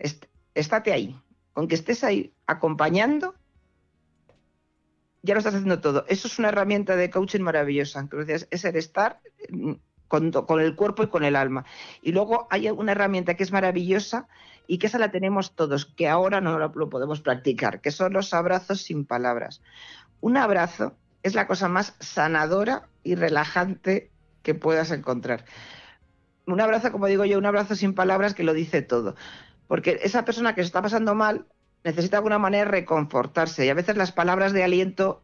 estate ahí. Con que estés ahí acompañando, ya lo estás haciendo todo. Eso es una herramienta de coaching maravillosa. Entonces, es el estar mm, con, el cuerpo y con el alma. Y luego hay una herramienta que es maravillosa y que esa la tenemos todos, que ahora no lo, lo podemos practicar, que son los abrazos sin palabras. Un abrazo es la cosa más sanadora y relajante que puedas encontrar. Un abrazo, como digo yo, un abrazo sin palabras que lo dice todo. Porque esa persona que se está pasando mal necesita de alguna manera reconfortarse y a veces las palabras de aliento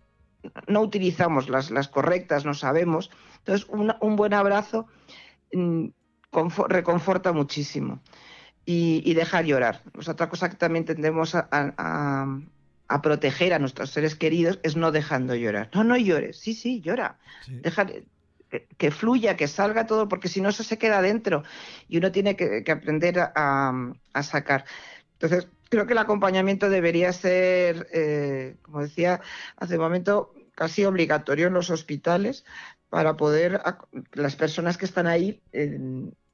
no utilizamos las, las correctas, no sabemos. Entonces, un buen abrazo mm, reconforta muchísimo y, y, dejar llorar. otra cosa que también tendemos a, a, proteger a nuestros seres queridos es no dejando llorar. No, no llores. Sí, sí, llora. Deja, que, fluya, que salga todo, porque si no, eso se queda dentro y uno tiene que, aprender a, sacar. Entonces, creo que el acompañamiento debería ser, eh, como decía hace un momento, casi obligatorio en los hospitales para poder, las personas que están ahí,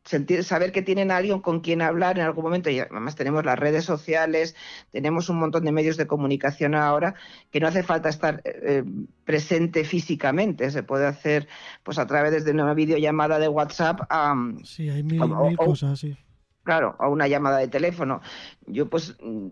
sentir, saber que tienen a alguien con quien hablar en algún momento. Y además tenemos las redes sociales, tenemos un montón de medios de comunicación ahora que no hace falta estar eh, presente físicamente. Se puede hacer pues a través de una videollamada de WhatsApp. a sí, hay mil, cosas, sí claro, a una llamada de teléfono. Yo pues mm,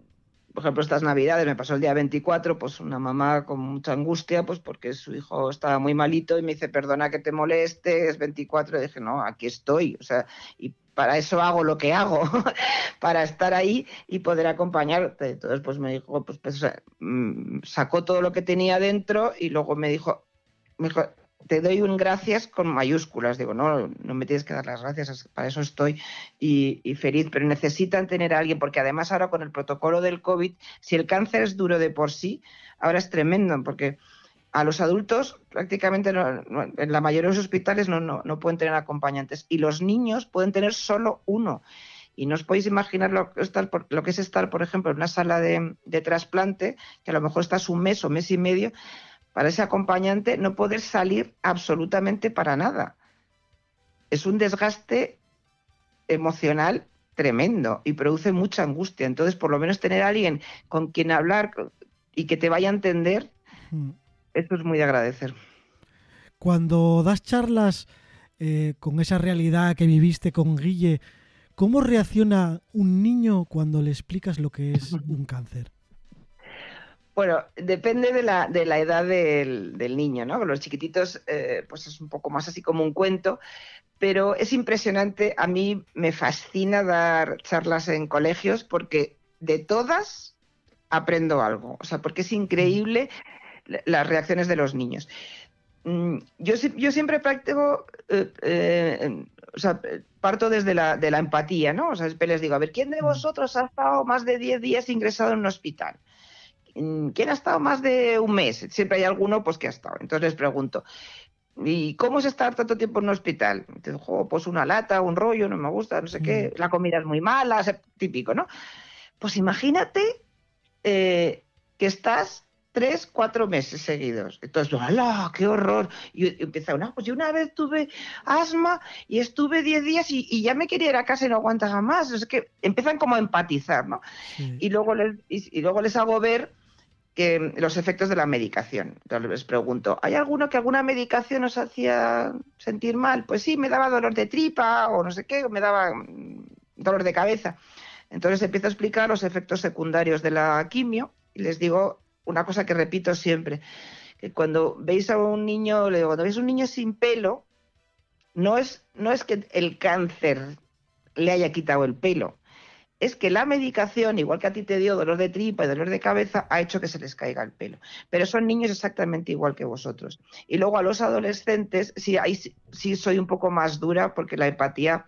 por ejemplo, estas navidades me pasó el día 24, pues una mamá con mucha angustia, pues porque su hijo estaba muy malito y me dice, perdona que te moleste, es 24, y dije, no, aquí estoy, o sea, y para eso hago lo que hago, para estar ahí y poder acompañarte. Entonces, pues me dijo, pues, pues mm, sacó todo lo que tenía dentro y luego me dijo, me dijo, te doy un gracias con mayúsculas. Digo, no, no me tienes que dar las gracias, para eso estoy y, feliz, pero necesitan tener a alguien, porque además ahora con el protocolo del COVID, si el cáncer es duro de por sí, ahora es tremendo, porque a los adultos prácticamente en la mayoría de los hospitales no, no, pueden tener acompañantes y los niños pueden tener solo uno. Y no os podéis imaginar lo que, lo que es estar, por ejemplo, en una sala de trasplante, que a lo mejor estás un mes o mes y medio, para ese acompañante no poder salir absolutamente para nada. Es un desgaste emocional tremendo y produce mucha angustia. Entonces, por lo menos tener a alguien con quien hablar y que te vaya a entender, mm. eso es muy de agradecer. Cuando das charlas eh, con esa realidad que viviste con Guille, ¿cómo reacciona un niño cuando le explicas lo que es un cáncer? Bueno, depende de la, de la edad del, niño, ¿no? Los chiquititos, eh, pues es un poco más así como un cuento, pero es impresionante. A mí me fascina dar charlas en colegios porque de todas aprendo algo. O sea, porque es increíble las reacciones de los niños. Mm, yo, yo siempre practico, eh, eh, o sea, parto desde la, de la empatía, ¿no? O sea, les digo, a ver, ¿quién de vosotros ha estado más de 10 días ingresado en un hospital? ¿Quién ha estado más de un mes? Siempre hay alguno pues que ha estado. Entonces les pregunto, ¿y cómo es estar tanto tiempo en un hospital? Entonces, pues una lata, un rollo, no me gusta, no sé qué, mm. la comida es muy mala, típico, ¿no? Pues imagínate eh, que estás tres, cuatro meses seguidos. Entonces, ¡hala! ¡Qué horror! Y, empieza una, pues yo una vez tuve asma y estuve diez días y, ya me quería ir a casa y no aguantaba más. Es que empiezan como a empatizar, ¿no? Y, luego les, y, luego les hago ver que los efectos de la medicación. Entonces les pregunto, ¿hay alguno que alguna medicación os hacía sentir mal? Pues sí, me daba dolor de tripa o no sé qué, me daba mm, dolor de cabeza. Entonces empiezo a explicar los efectos secundarios de la quimio y les digo una cosa que repito siempre, que cuando veis a un niño, cuando veis a un niño sin pelo, no es, no es que el cáncer le haya quitado el pelo, es que la medicación, igual que a ti te dio dolor de tripa y dolor de cabeza, ha hecho que se les caiga el pelo. Pero son niños exactamente igual que vosotros. Y luego a los adolescentes, sí, ahí sí soy un poco más dura porque la empatía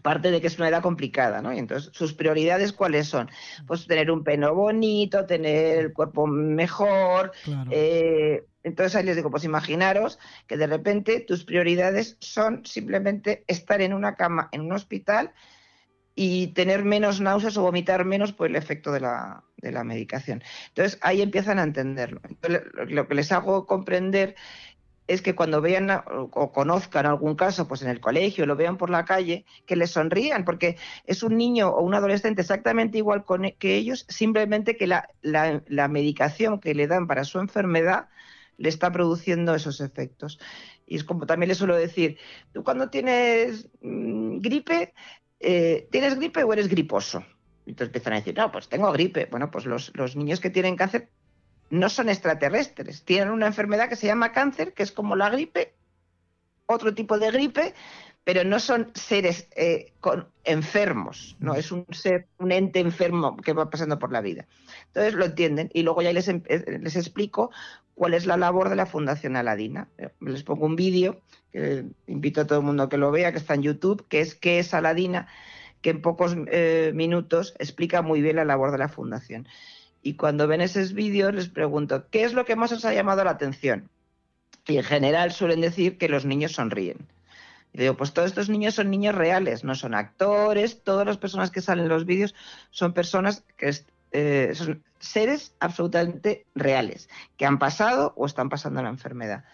parte de que es una edad complicada, ¿no? Y entonces, sus prioridades, ¿cuáles son? Pues tener un pelo bonito, tener el cuerpo mejor. Eh, entonces ahí les digo, pues imaginaros que de repente tus prioridades son simplemente estar en una cama, en un hospital y tener menos náuseas o vomitar menos por el efecto de la, de la medicación. Entonces ahí empiezan a entenderlo. Entonces, lo que les hago comprender es que cuando vean o conozcan algún caso, pues en el colegio, lo vean por la calle, que les sonrían, porque es un niño o un adolescente exactamente igual e, que ellos, simplemente que la, medicación que le dan para su enfermedad le está produciendo esos efectos. Y es como también le suelo decir, tú cuando tienes mm, gripe, eh, ¿tienes gripe o eres griposo? Y entonces empiezan a decir, no, pues tengo gripe. Bueno, pues los niños que tienen cáncer no son extraterrestres, tienen una enfermedad que se llama cáncer, que es como la gripe, otro tipo de gripe, pero no son seres eh, con, enfermos, no es un ser, un ente enfermo que va pasando por la vida. Entonces lo entienden y luego ya les, em, eh, les explico cuál es la labor de la Fundación Aladina. Eh, les pongo un vídeo que invito a todo el mundo a que lo vea, que está en YouTube, que es qué es Aladina, que en pocos minutos explica muy bien la labor de la Fundación. Y cuando ven esos vídeos les pregunto, ¿qué es lo que más os ha llamado la atención? Y en general suelen decir que los niños sonríen. Y digo, pues todos estos niños son niños reales, no son actores, todas las personas que salen en los vídeos son personas que eh, son seres absolutamente reales, que han pasado o están pasando la enfermedad.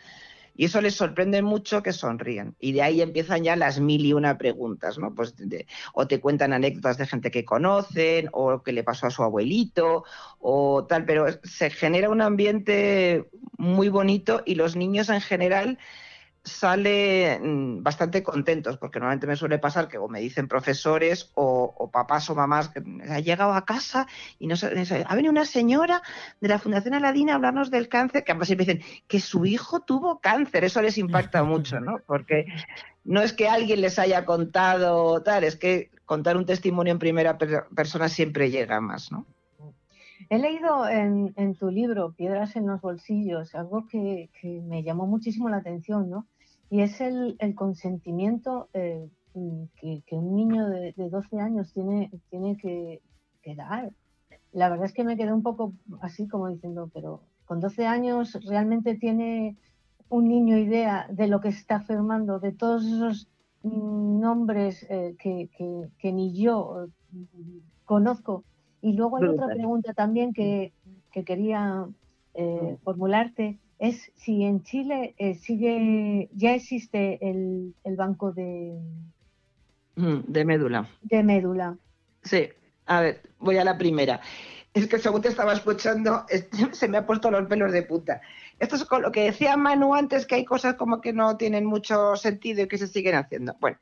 Y eso les sorprende mucho que sonrían. Y de ahí empiezan ya las mil y una preguntas, ¿no? Pues o te cuentan anécdotas de gente que conocen, o que le pasó a su abuelito, o tal, pero se genera un ambiente muy bonito y los niños en general salen bastante contentos, porque normalmente me suele pasar que o me dicen profesores o, papás o mamás que ha llegado a casa y no ha venido una señora de la Fundación Aladina a hablarnos del cáncer, que además siempre dicen que su hijo tuvo cáncer, eso les impacta mucho, ¿no? Porque no es que alguien les haya contado tal, es que contar un testimonio en primera persona siempre llega más, ¿no? He leído en, tu libro, Piedras en los bolsillos, algo que, que, me llamó muchísimo la atención, ¿no? Y es el, consentimiento eh, mm, que, un niño de, 12 años tiene, tiene que, dar. La verdad es que me quedé un poco así como diciendo, pero con 12 años realmente tiene un niño idea de lo que está afirmando, de todos esos mm, nombres eh, que, ni yo mm, conozco. Y luego hay otra pregunta también que, quería eh, formularte es si en Chile eh, sigue, ya existe el, banco de... De médula. De médula. Sí, a ver, voy a la primera. Es que según te estaba escuchando, se me ha puesto los pelos de puta. Esto es con lo que decía Manu antes, que hay cosas como que no tienen mucho sentido y que se siguen haciendo. Bueno,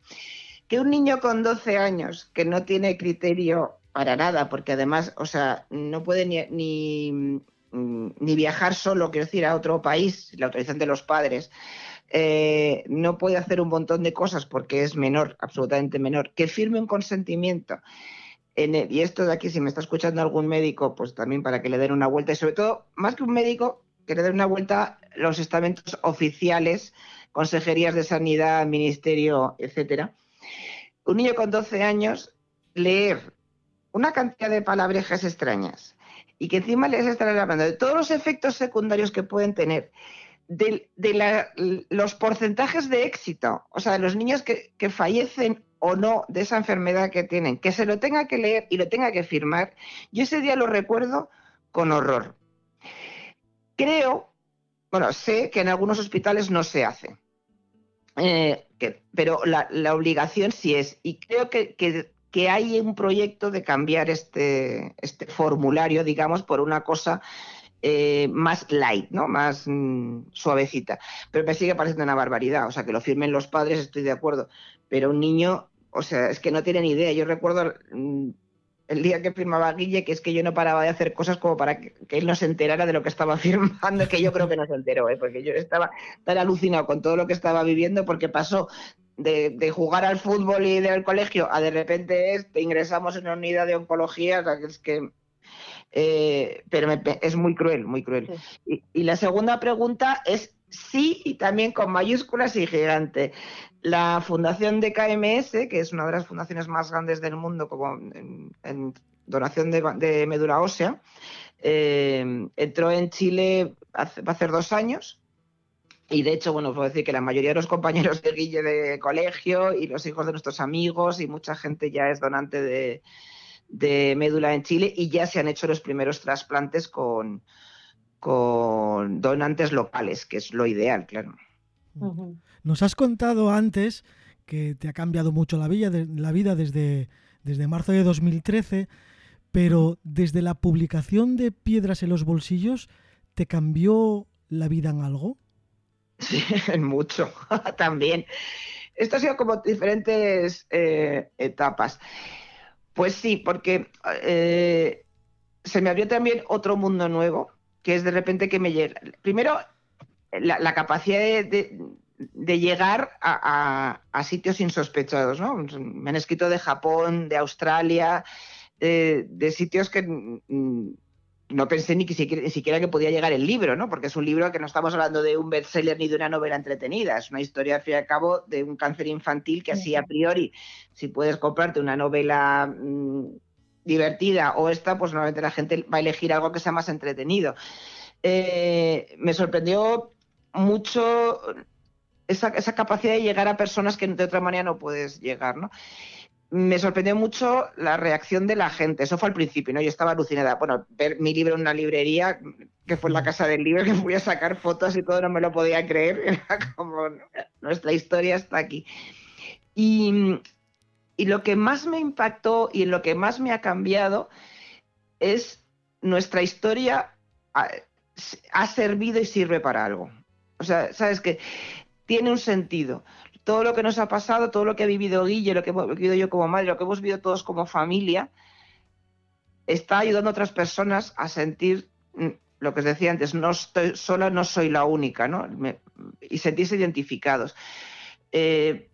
que un niño con 12 años que no tiene criterio para nada, porque además, o sea, no puede ni ni viajar solo, quiero decir, a otro país, la autorización de los padres, eh, no puede hacer un montón de cosas porque es menor, absolutamente menor, que firme un consentimiento. y esto de aquí, si me está escuchando algún médico, pues también para que le den una vuelta, y sobre todo, más que un médico, que le den una vuelta los estamentos oficiales, consejerías de sanidad, ministerio, etcétera. Un niño con 12 años, leer una cantidad de palabrejas extrañas, y que encima les estarán hablando de todos los efectos secundarios que pueden tener, de, los porcentajes de éxito, o sea, de los niños que, fallecen o no de esa enfermedad que tienen, que se lo tenga que leer y lo tenga que firmar, yo ese día lo recuerdo con horror. Creo, bueno, sé que en algunos hospitales no se hace, eh, pero la, obligación sí es, y creo que, que que hay un proyecto de cambiar este, este formulario, digamos, por una cosa eh, más light, ¿no? Más mm, suavecita. Pero me sigue pareciendo una barbaridad. O sea, que lo firmen los padres, estoy de acuerdo. Pero un niño, o sea, es que no tiene ni idea. Yo recuerdo mm, el día que firmaba Guille, que es que yo no paraba de hacer cosas como para que, él no se enterara de lo que estaba firmando, que yo creo que no se enteró, ¿eh? porque yo estaba tan alucinado con todo lo que estaba viviendo, porque pasó de, jugar al fútbol y del colegio a de repente te ingresamos en una unidad de oncología, es que eh, pero es muy cruel, muy cruel. Y, la segunda pregunta es sí y también con mayúsculas y gigante. La fundación de KMS, que es una de las fundaciones más grandes del mundo como en, donación de, médula ósea, eh, entró en Chile hace, va a hacer dos años y de hecho, bueno, puedo decir que la mayoría de los compañeros de Guille de colegio y los hijos de nuestros amigos y mucha gente ya es donante de, médula en Chile y ya se han hecho los primeros trasplantes con, con donantes locales, que es lo ideal, claro. Nos has contado antes que te ha cambiado mucho la vida, la vida desde, desde marzo de 2013, pero desde la publicación de Piedras en los Bolsillos, ¿te cambió la vida en algo? Sí, mucho, también. Esto ha sido como diferentes eh, etapas. Pues sí, porque eh, se me abrió también otro mundo nuevo, que es de repente que me llega. Primero, la, capacidad de, llegar a, sitios insospechados, ¿no? Me han escrito de Japón, de Australia, de, de sitios que no pensé ni, siquiera, ni siquiera que podía llegar el libro, ¿no? Porque es un libro que no estamos hablando de un bestseller ni de una novela entretenida, es una historia, al fin y al cabo, de un cáncer infantil que así a priori, si puedes comprarte una novela mm, divertida o esta, pues normalmente la gente va a elegir algo que sea más entretenido. Eh, me sorprendió mucho esa, esa, capacidad de llegar a personas que de otra manera no puedes llegar, ¿no? Me sorprendió mucho la reacción de la gente. Eso fue al principio, ¿no? Yo estaba alucinada. Bueno, ver mi libro en una librería, que fue en la casa del libro, que fui a sacar fotos y todo, no me lo podía creer. Era como, nuestra historia está aquí. Y, lo que más me impactó y lo que más me ha cambiado es nuestra historia ha, ha servido y sirve para algo. O sea, sabes que tiene un sentido todo lo que nos ha pasado, todo lo que ha vivido Guille, lo que he vivido yo como madre, lo que hemos vivido todos como familia, está ayudando a otras personas a sentir mm, lo que os decía antes, no estoy sola, no soy la única, ¿no? y sentirse identificados. Eh,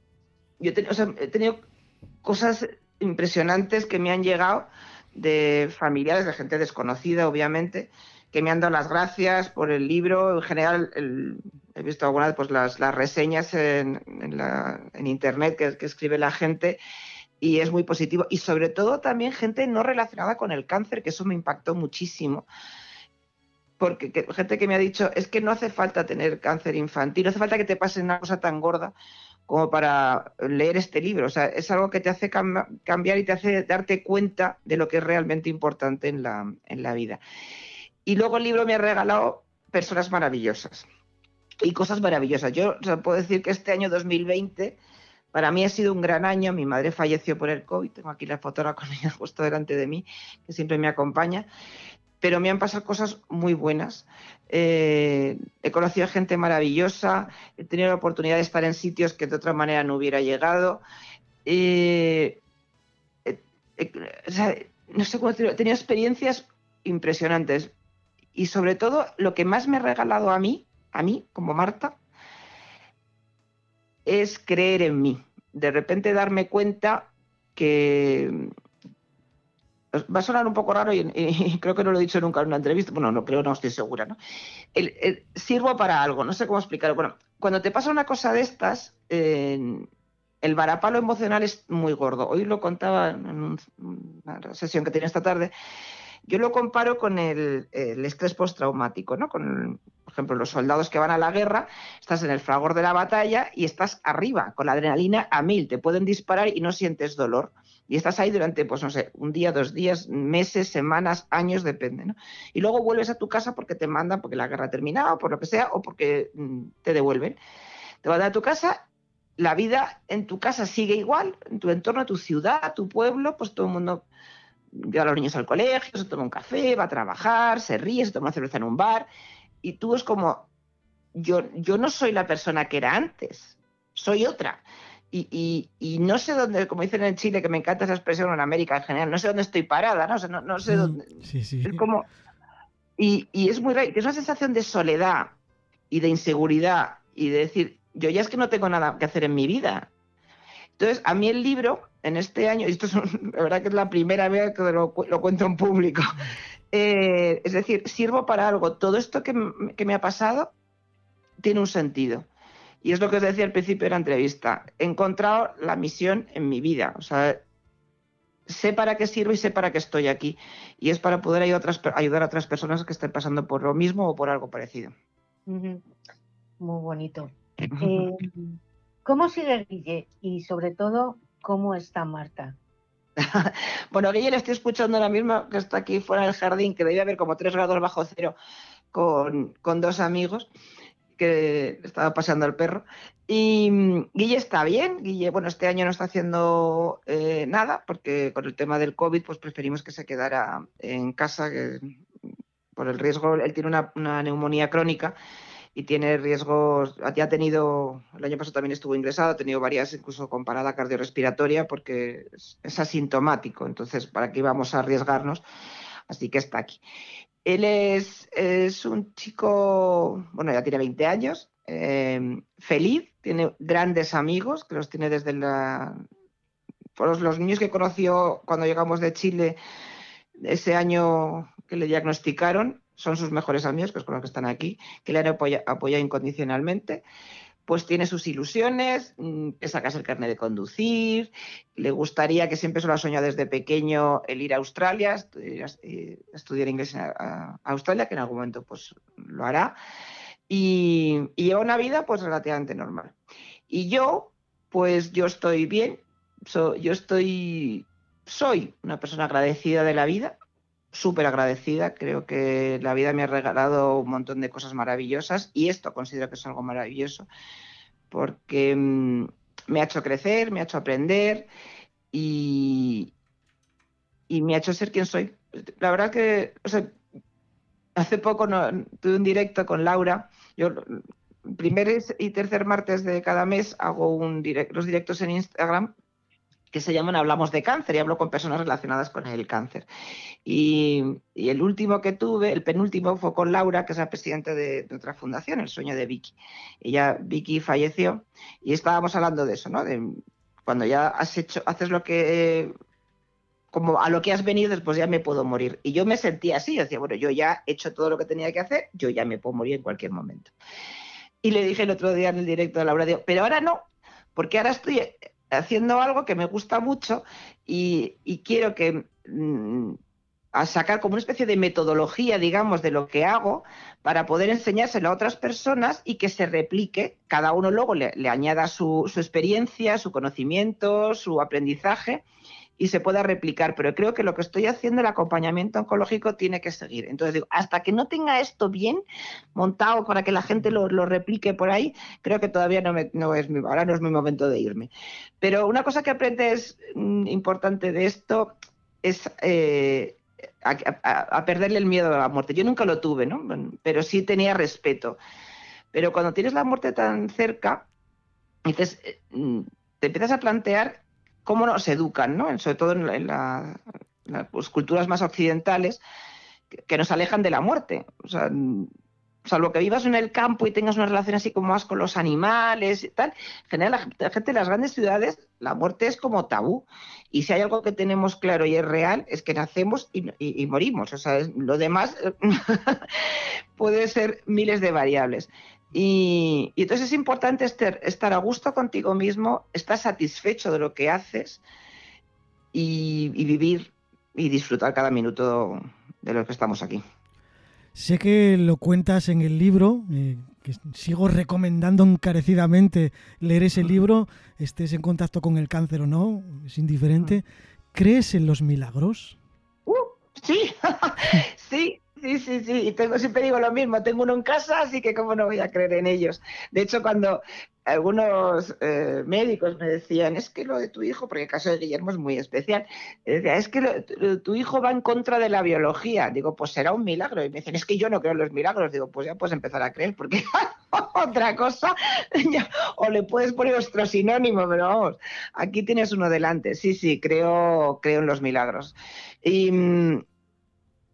yo he tenido cosas impresionantes que me han llegado de familiares, de gente desconocida, obviamente, que me han dado las gracias por el libro. En general, he visto algunas pues las, reseñas en, internet que, escribe la gente y es muy positivo. Y sobre todo también gente no relacionada con el cáncer, que eso me impactó muchísimo. Porque gente que me ha dicho, es que no hace falta tener cáncer infantil, no hace falta que te pase una cosa tan gorda como para leer este libro. O sea, es algo que te hace cambiar y te hace darte cuenta de lo que es realmente importante en la, en la vida. Y luego el libro me ha regalado personas maravillosas y cosas maravillosas. Yo puedo decir que este año 2020 para mí ha sido un gran año. Mi madre falleció por el COVID. Tengo aquí la fotógrafa con ella justo delante de mí, que siempre me acompaña. Pero me han pasado cosas muy buenas. Eh, he conocido a gente maravillosa. He tenido la oportunidad de estar en sitios que de otra manera no hubiera llegado. Eh, no sé cómo decirlo. He tenido experiencias impresionantes y sobre todo lo que más me ha regalado a mí, a mí como Marta, es creer en mí. De repente darme cuenta que va a sonar un poco raro y, creo que no lo he dicho nunca en una entrevista, bueno, no creo, no estoy segura, ¿no? sirvo para algo, no sé cómo explicarlo. Bueno, cuando te pasa una cosa de estas, el varapalo emocional es muy gordo. Hoy lo contaba en una sesión que tenía esta tarde, yo lo comparo con el, estrés postraumático, ¿no? Con, por ejemplo, los soldados que van a la guerra, estás en el fragor de la batalla y estás arriba, con la adrenalina a mil, te pueden disparar y no sientes dolor. Y estás ahí durante, pues no sé, un día, dos días, meses, semanas, años, depende, ¿no? Y luego vuelves a tu casa porque te mandan, porque la guerra ha terminado, por lo que sea, o porque mm, te devuelven. Te vas a tu casa la vida en tu casa sigue igual, en tu entorno, tu ciudad, tu pueblo, pues todo el mundo lleva a los niños al colegio, se toma un café, va a trabajar, se ríe, se toma una cerveza en un bar, y tú es como, yo, yo no soy la persona que era antes, soy otra. Y, y, no sé dónde, como dicen en Chile, que me encanta esa expresión en América en general, no sé dónde estoy parada, no, no, sé mm, dónde. Sí, sí. Es como. Y, y es muy raro, es una sensación de soledad y de inseguridad y de decir, yo ya es que no tengo nada que hacer en mi vida. Entonces, a mí el libro en este año, y esto es la verdad que es la primera vez que lo, cuento en público, eh, es decir, sirvo para algo. Todo esto que, me ha pasado tiene un sentido. Y es lo que os decía al principio de la entrevista. He encontrado la misión en mi vida. O sea, sé para qué sirvo y sé para qué estoy aquí. Y es para poder ayudar a otras, personas que estén pasando por lo mismo o por algo parecido. Muy bonito. Eh, ¿Cómo sigue Guille? Y sobre todo, ¿Cómo está Marta? bueno, Guille le estoy escuchando ahora mismo, que está aquí fuera del jardín, que debe haber como tres grados bajo cero, con, dos amigos que estaba paseando el perro. Y mm, Guille está bien. Guille, bueno, este año no está haciendo eh, nada porque con el tema del COVID, pues preferimos que se quedara en casa, que por el riesgo, él tiene una neumonía crónica y tiene riesgos, ya ha tenido, el año pasado también estuvo ingresado, ha tenido varias, incluso con parada cardiorrespiratoria, porque es, asintomático, entonces, ¿para qué vamos a arriesgarnos? Así que está aquí. Él es, un chico, bueno, ya tiene 20 años, eh, feliz, tiene grandes amigos, que los tiene desde la... Por los niños que conoció cuando llegamos de Chile ese año que le diagnosticaron, son sus mejores amigos, que es con los que están aquí, que le han apoyado, incondicionalmente, pues tiene sus ilusiones, mm, que sacas el carnet de conducir, le gustaría, que siempre se lo ha soñado desde pequeño, el ir a Australia, estudiar, inglés a, Australia, que en algún momento pues lo hará, y, lleva una vida pues relativamente normal. Y yo, pues yo estoy bien, yo estoy, soy una persona agradecida de la vida, súper agradecida. Creo que la vida me ha regalado un montón de cosas maravillosas y esto considero que es algo maravilloso porque mm, me ha hecho crecer, me ha hecho aprender y, y me ha hecho ser quien soy. La verdad que, hace poco tuve un directo con Laura. Yo primer y tercer martes de cada mes hago un los directos en Instagram que se llaman Hablamos de Cáncer y hablo con personas relacionadas con el cáncer. Y, el último que tuve, el penúltimo, fue con Laura, que es la presidenta de, otra fundación, El Sueño de Vicky. Ella, Vicky, falleció y estábamos hablando de eso, ¿no? De cuando ya has hecho, haces lo que como a lo que has venido, después ya me puedo morir. Y yo me sentía así, yo decía, bueno, yo ya he hecho todo lo que tenía que hacer, yo ya me puedo morir en cualquier momento. Y le dije el otro día en el directo de Laura, digo, pero ahora no, porque ahora estoy haciendo algo que me gusta mucho y, quiero que mm, a sacar como una especie de metodología, digamos, de lo que hago para poder enseñárselo a otras personas y que se replique, cada uno luego le, añada su, su, experiencia, su conocimiento, su aprendizaje y se pueda replicar. Pero creo que lo que estoy haciendo, el acompañamiento oncológico, tiene que seguir. Entonces digo, hasta que no tenga esto bien montado para que la gente lo, replique por ahí, creo que todavía no, no es mi, ahora no es mi momento de irme. Pero una cosa que aprendes mm, importante de esto es eh, a, perderle el miedo a la muerte. Yo nunca lo tuve, ¿no? Pero sí tenía respeto. Pero cuando tienes la muerte tan cerca, entonces eh, mm, te empiezas a plantear cómo nos educan, ¿no? sobre todo en, las pues, culturas más occidentales, que, nos alejan de la muerte. O sea, salvo que vivas en el campo y tengas una relación así como más con los animales y tal, en general la gente de las grandes ciudades, la muerte es como tabú. Y si hay algo que tenemos claro y es real, es que nacemos y, morimos. O sea, lo demás puede ser miles de variables. Y, entonces es importante estar, a gusto contigo mismo, estar satisfecho de lo que haces y, vivir y disfrutar cada minuto de lo que estamos aquí. Sé que lo cuentas en el libro, eh, que sigo recomendando encarecidamente leer ese libro, estés en contacto con el cáncer o no, es indiferente. ¿Crees en los milagros? Uh, sí, sí, Sí, sí, sí, y tengo, siempre digo lo mismo, tengo uno en casa, así que cómo no voy a creer en ellos. De hecho, cuando algunos eh, médicos me decían, es que lo de tu hijo, porque el caso de Guillermo es muy especial, decía, es que tu hijo va en contra de la biología. Digo, pues será un milagro. Y me dicen, es que yo no creo en los milagros. Digo, pues ya puedes empezar a creer, porque otra cosa, o le puedes poner otro sinónimo, pero vamos, aquí tienes uno delante. Sí, sí, creo, creo en los milagros. Y mm,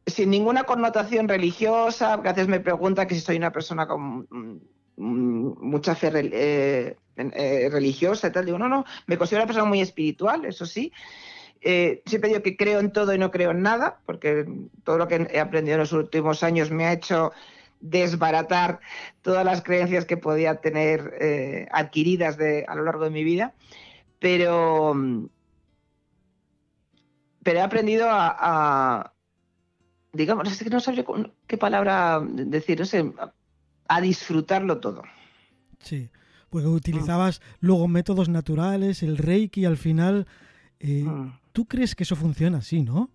sin ninguna connotación religiosa, a veces me pregunta que si soy una persona con mm, mucha fe eh, eh, religiosa y tal. Digo, no, no, me considero una persona muy espiritual, eso sí. Eh, siempre digo que creo en todo y no creo en nada, porque todo lo que he aprendido en los últimos años me ha hecho desbaratar todas las creencias que podía tener adquiridas a lo largo de mi vida. Pero, pero he aprendido a digamos, es que no sabría qué palabra decir, no sé, a disfrutarlo todo. Sí, porque utilizabas luego métodos naturales, el reiki al final. Eh, mm. ¿Tú crees que eso funciona así, no?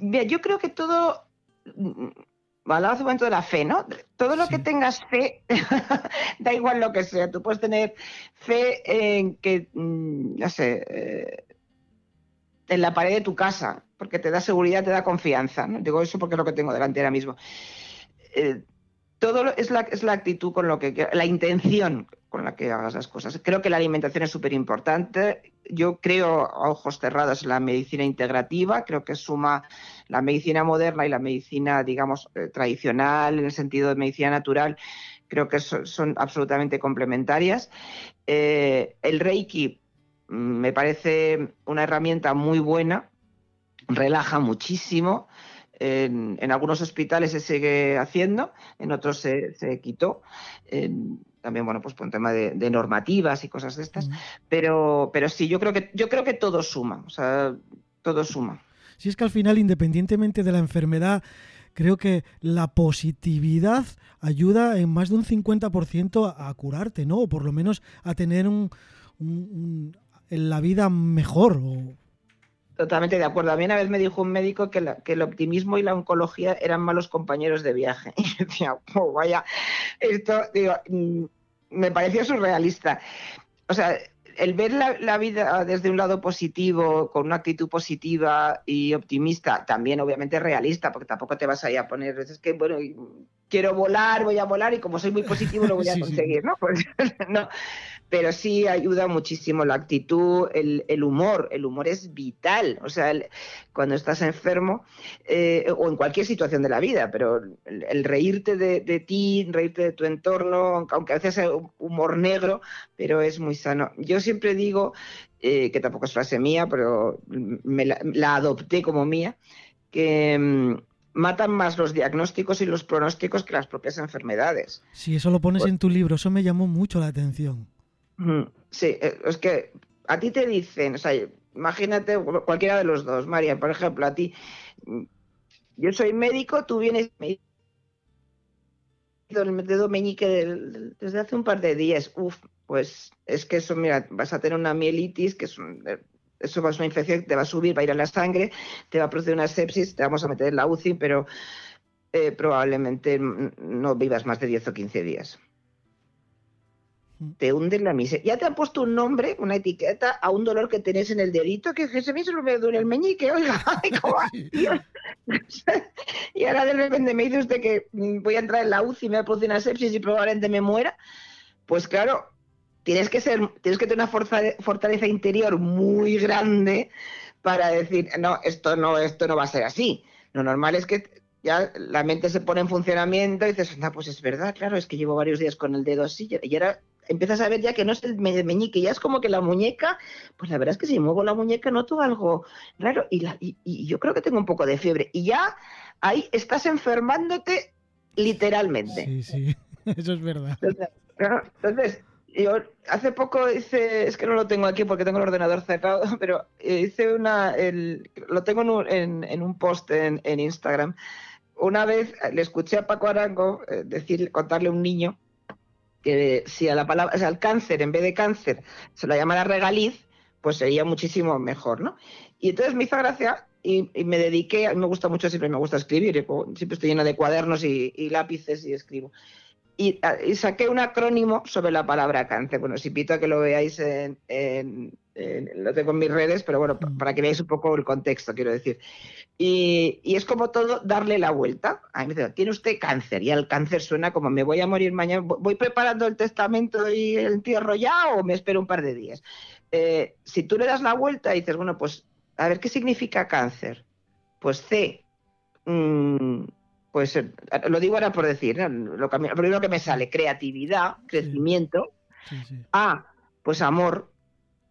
yo creo que todo. Mm, hace un momento de la fe, ¿no? Todo lo que tengas fe, da igual lo que sea. Tú puedes tener fe en que, mm, no sé, eh, en la pared de tu casa, porque te da seguridad, te da confianza. Digo eso porque es lo que tengo delante ahora mismo. Eh, todo es la, es la actitud con lo que, la intención con la que hagas las cosas. Creo que la alimentación es súper importante. Yo creo a ojos cerrados en la medicina integrativa, creo que suma la medicina moderna y la medicina, digamos, eh, tradicional, en el sentido de medicina natural, creo que son, absolutamente complementarias. Eh, el Reiki me parece una herramienta muy buena, relaja muchísimo. En, algunos hospitales se sigue haciendo, en otros se, quitó. también, bueno, pues por un tema de, normativas y cosas de estas. Pero, pero sí, yo creo que yo creo que todo suma. O sea, todo suma. Si es que al final, independientemente de la enfermedad, creo que la positividad ayuda en más de un 50% a curarte, ¿no? O por lo menos a tener un, en la vida mejor. Totalmente de acuerdo. A mí una vez me dijo un médico que, el optimismo y la oncología eran malos compañeros de viaje. Y yo decía, oh, vaya, esto, digo, mm, me pareció surrealista. O sea, el ver la, vida desde un lado positivo, con una actitud positiva y optimista, también obviamente realista, porque tampoco te vas a ir a poner, es que, bueno, quiero volar, voy a volar y como soy muy positivo lo voy a conseguir, ¿no? Pues, no pero sí ayuda muchísimo la actitud, el, humor. El humor es vital. O sea, cuando estás enfermo eh, o en cualquier situación de la vida, pero el, reírte de, ti, reírte de tu entorno, aunque a veces es humor negro, pero es muy sano. Yo siempre digo, eh, que tampoco es frase mía, pero me la, adopté como mía, que mm, matan más los diagnósticos y los pronósticos que las propias enfermedades. Sí, eso lo pones en tu libro, eso me llamó mucho la atención. Sí, eh, es que a ti te dicen, o sea, imagínate cualquiera de los dos, María, por ejemplo, a ti, yo soy médico, tú vienes, me dedo meñique desde hace un par de días, uf, pues es que eso, mira, vas a tener una mielitis, que es eso va a ser una infección, te va a subir, va a ir a la sangre, te va a producir una sepsis, te vamos a meter en la UCI, pero eh, probablemente no vivas más de 10 o 15 días te hunden la miseria. Ya te han puesto un nombre, una etiqueta a un dolor que tenés en el dedito, que se me me duele el meñique, oiga, y ahora de repente me dice usted que voy a entrar en la UCI, me va a producir una sepsis y probablemente me muera. Pues claro, tienes que ser, tienes que tener una fortaleza interior muy grande para decir, no, esto no, esto no va a ser así. Lo normal es que ya la mente se pone en funcionamiento y dices, no, pues es verdad, claro, es que llevo varios días con el dedo así y ahora empiezas a ver ya que no es el meñique, ya es como que la muñeca, pues la verdad es que si muevo la muñeca noto algo raro y, la, y, yo creo que tengo un poco de fiebre y ya ahí estás enfermándote literalmente. Sí, sí, eso es verdad. Entonces, yo hace poco hice, es que no lo tengo aquí porque tengo el ordenador cerrado, pero hice una, lo tengo en un, post en, Instagram. Una vez le escuché a Paco Arango eh, decir, contarle a un niño que si a la palabra, o sea, al cáncer, en vez de cáncer, se lo llamara regaliz, pues sería muchísimo mejor, ¿no? Y entonces me hizo gracia y, me dediqué, a mí me gusta mucho, siempre me gusta escribir, siempre estoy llena de cuadernos y, lápices y escribo. Y, saqué un acrónimo sobre la palabra cáncer. Bueno, si pito a que lo veáis en, lo tengo en mis redes, pero bueno, mm. para que veáis un poco el contexto, quiero decir. Y, es como todo darle la vuelta. A mí me dice, tiene usted cáncer y el cáncer suena como me voy a morir mañana, voy preparando el testamento y el entierro ya o me espero un par de días. Eh, si tú le das la vuelta y dices, bueno, pues a ver qué significa cáncer. Pues C, mm, pues eh, lo digo ahora por decir, lo, primero que me sale, creatividad, crecimiento. A, pues amor,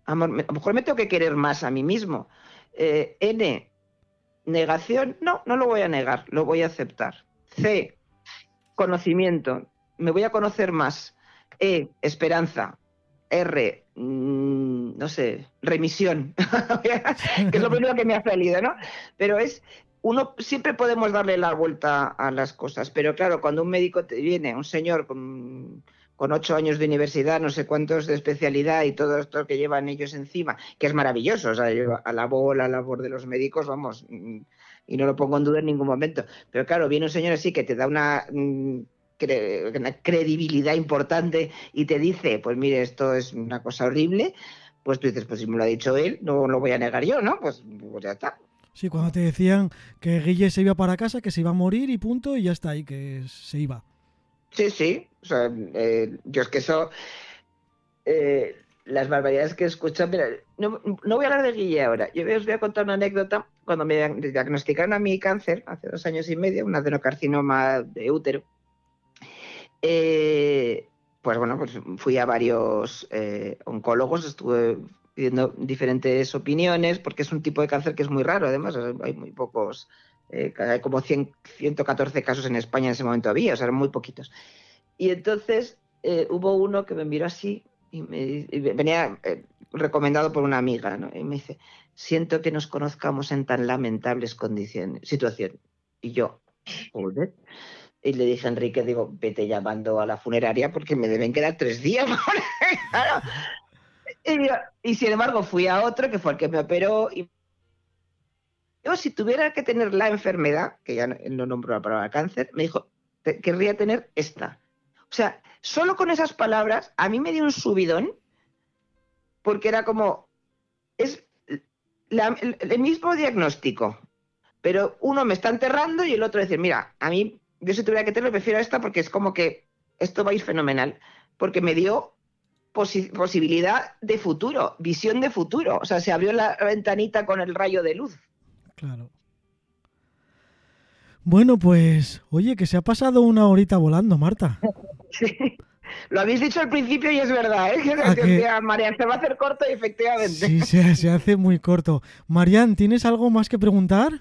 a lo mejor me tengo que querer más a mí mismo. Eh, N, negación, no, no lo voy a negar, lo voy a aceptar. C, conocimiento, me voy a conocer más. E, esperanza. R, mm, no sé, remisión, que es lo primero que me ha salido, ¿no? Pero es, uno siempre podemos darle la vuelta a las cosas, pero claro, cuando un médico te viene, un señor con con ocho años de universidad, no sé cuántos de especialidad y todo esto que llevan ellos encima, que es maravilloso, o sea, yo alabo la labor de los médicos, vamos, mm, y no lo pongo en duda en ningún momento. Pero claro, viene un señor así que te da una, mm, una credibilidad importante y te dice, pues mire, esto es una cosa horrible, pues tú dices, pues si me lo ha dicho él, no lo voy a negar yo, ¿no? Pues, pues ya está. Sí, cuando te decían que Guille se iba para casa, que se iba a morir y punto, y ya está ahí, que se iba. Sí, sí. O sea, eh, yo es que eso. Eh, las barbaridades que escucho. Mira, no, no, voy a hablar de Guille ahora. Yo os voy a contar una anécdota. Cuando me diagnosticaron a mi cáncer, hace dos años y medio, un adenocarcinoma de útero, eh, pues bueno, pues fui a varios oncólogos, estuve pidiendo diferentes opiniones, porque es un tipo de cáncer que es muy raro, además, hay muy pocos, eh, hay como 100, 114 casos en España en ese momento había, o sea, eran muy poquitos. Y entonces eh, hubo uno que me miró así y, me, venía recomendado por una amiga, ¿no? Y me dice, siento que nos conozcamos en tan lamentables condiciones, situación. Y yo, joder. Y le dije a Enrique, digo, vete llamando a la funeraria porque me deben quedar tres días. y, sin embargo fui a otro que fue el que me operó y yo si tuviera que tener la enfermedad, que ya no nombró la palabra cáncer, me dijo, querría tener esta. O sea, solo con esas palabras a mí me dio un subidón porque era como, es el, mismo diagnóstico, pero uno me está enterrando y el otro decir, mira, a mí yo si tuviera que tenerlo, prefiero esta porque es como que esto va a ir fenomenal, porque me dio posibilidad de futuro, visión de futuro. O sea, se abrió la ventanita con el rayo de luz. Claro. Bueno, pues, oye, que se ha pasado una horita volando, Marta. Sí. Lo habéis dicho al principio y es verdad, ¿eh? Que, Marian, se va a hacer corto y efectivamente. Sí, se, se hace muy corto. Marian, ¿tienes algo más que preguntar?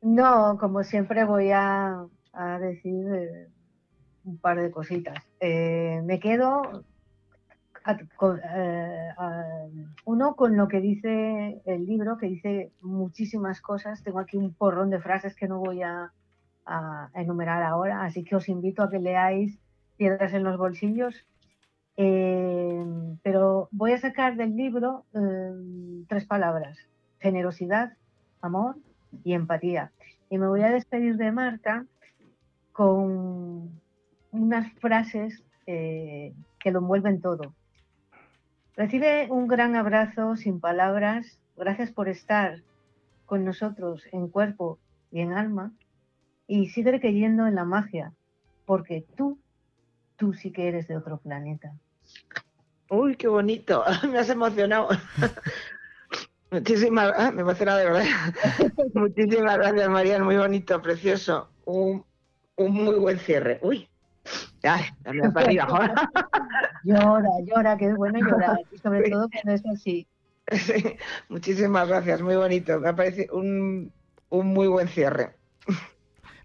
No, como siempre voy a a decir eh, un par de cositas. Eh, me quedo eh, uno con lo que dice el libro, que dice muchísimas cosas. Tengo aquí un porrón de frases que no voy a, enumerar ahora, así que os invito a que leáis Piedras en los bolsillos. pero voy a sacar del libro tres palabras, generosidad, amor y empatía. Y me voy a despedir de Marta con unas frases eh, que lo envuelven todo. Recibe un gran abrazo sin palabras. Gracias por estar con nosotros en cuerpo y en alma. Y sigue creyendo en la magia, porque tú, tú sí que eres de otro planeta. Uy, qué bonito. Me has emocionado. Muchísimas, ah, me emociona de verdad. Muchísimas gracias, María, muy bonito, precioso. Un, un muy buen cierre. Uy, ay, para arriba. llora, llora, que es bueno llorar, y sobre todo cuando es así. muchísimas gracias, muy bonito. Me ha parecido un, un muy buen cierre.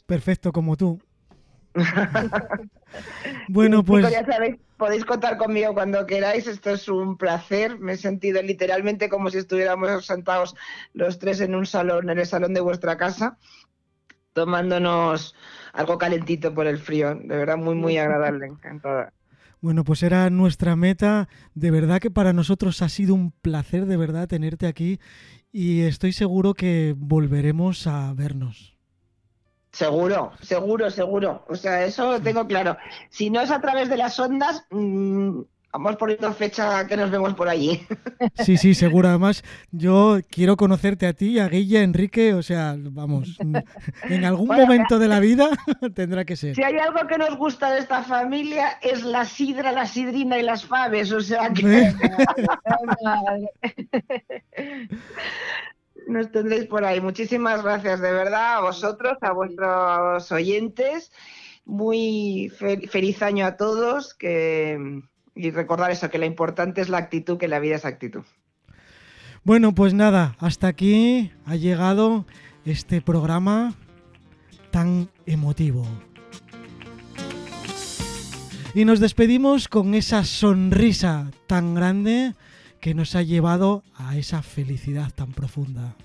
Perfecto, como tú. bueno, pues. ya sabéis, podéis contar conmigo cuando queráis. Esto es un placer. Me he sentido literalmente como si estuviéramos sentados los tres en un salón, en el salón de vuestra casa, tomándonos algo calentito por el frío. De verdad, muy, muy agradable, encantada. Bueno, pues era nuestra meta. De verdad que para nosotros ha sido un placer, de verdad, tenerte aquí y estoy seguro que volveremos a vernos. Seguro, seguro, seguro. O sea, eso lo tengo claro. Si no es a través de las ondas, mmm, Vamos poniendo fecha que nos vemos por allí. Sí, sí, seguro. Además, yo quiero conocerte a ti, a Guilla, Enrique, o sea, vamos, en algún momento de la vida tendrá que ser. Si hay algo que nos gusta de esta familia es la sidra, la sidrina y las faves, o sea que... nos tendréis por ahí. Muchísimas gracias, de verdad, a vosotros, a vuestros oyentes. Muy feliz año a todos, que y recordar eso, que lo importante es la actitud, que la vida es actitud. Bueno, pues nada, hasta aquí ha llegado este programa tan emotivo. Y nos despedimos con esa sonrisa tan grande que nos ha llevado a esa felicidad tan profunda.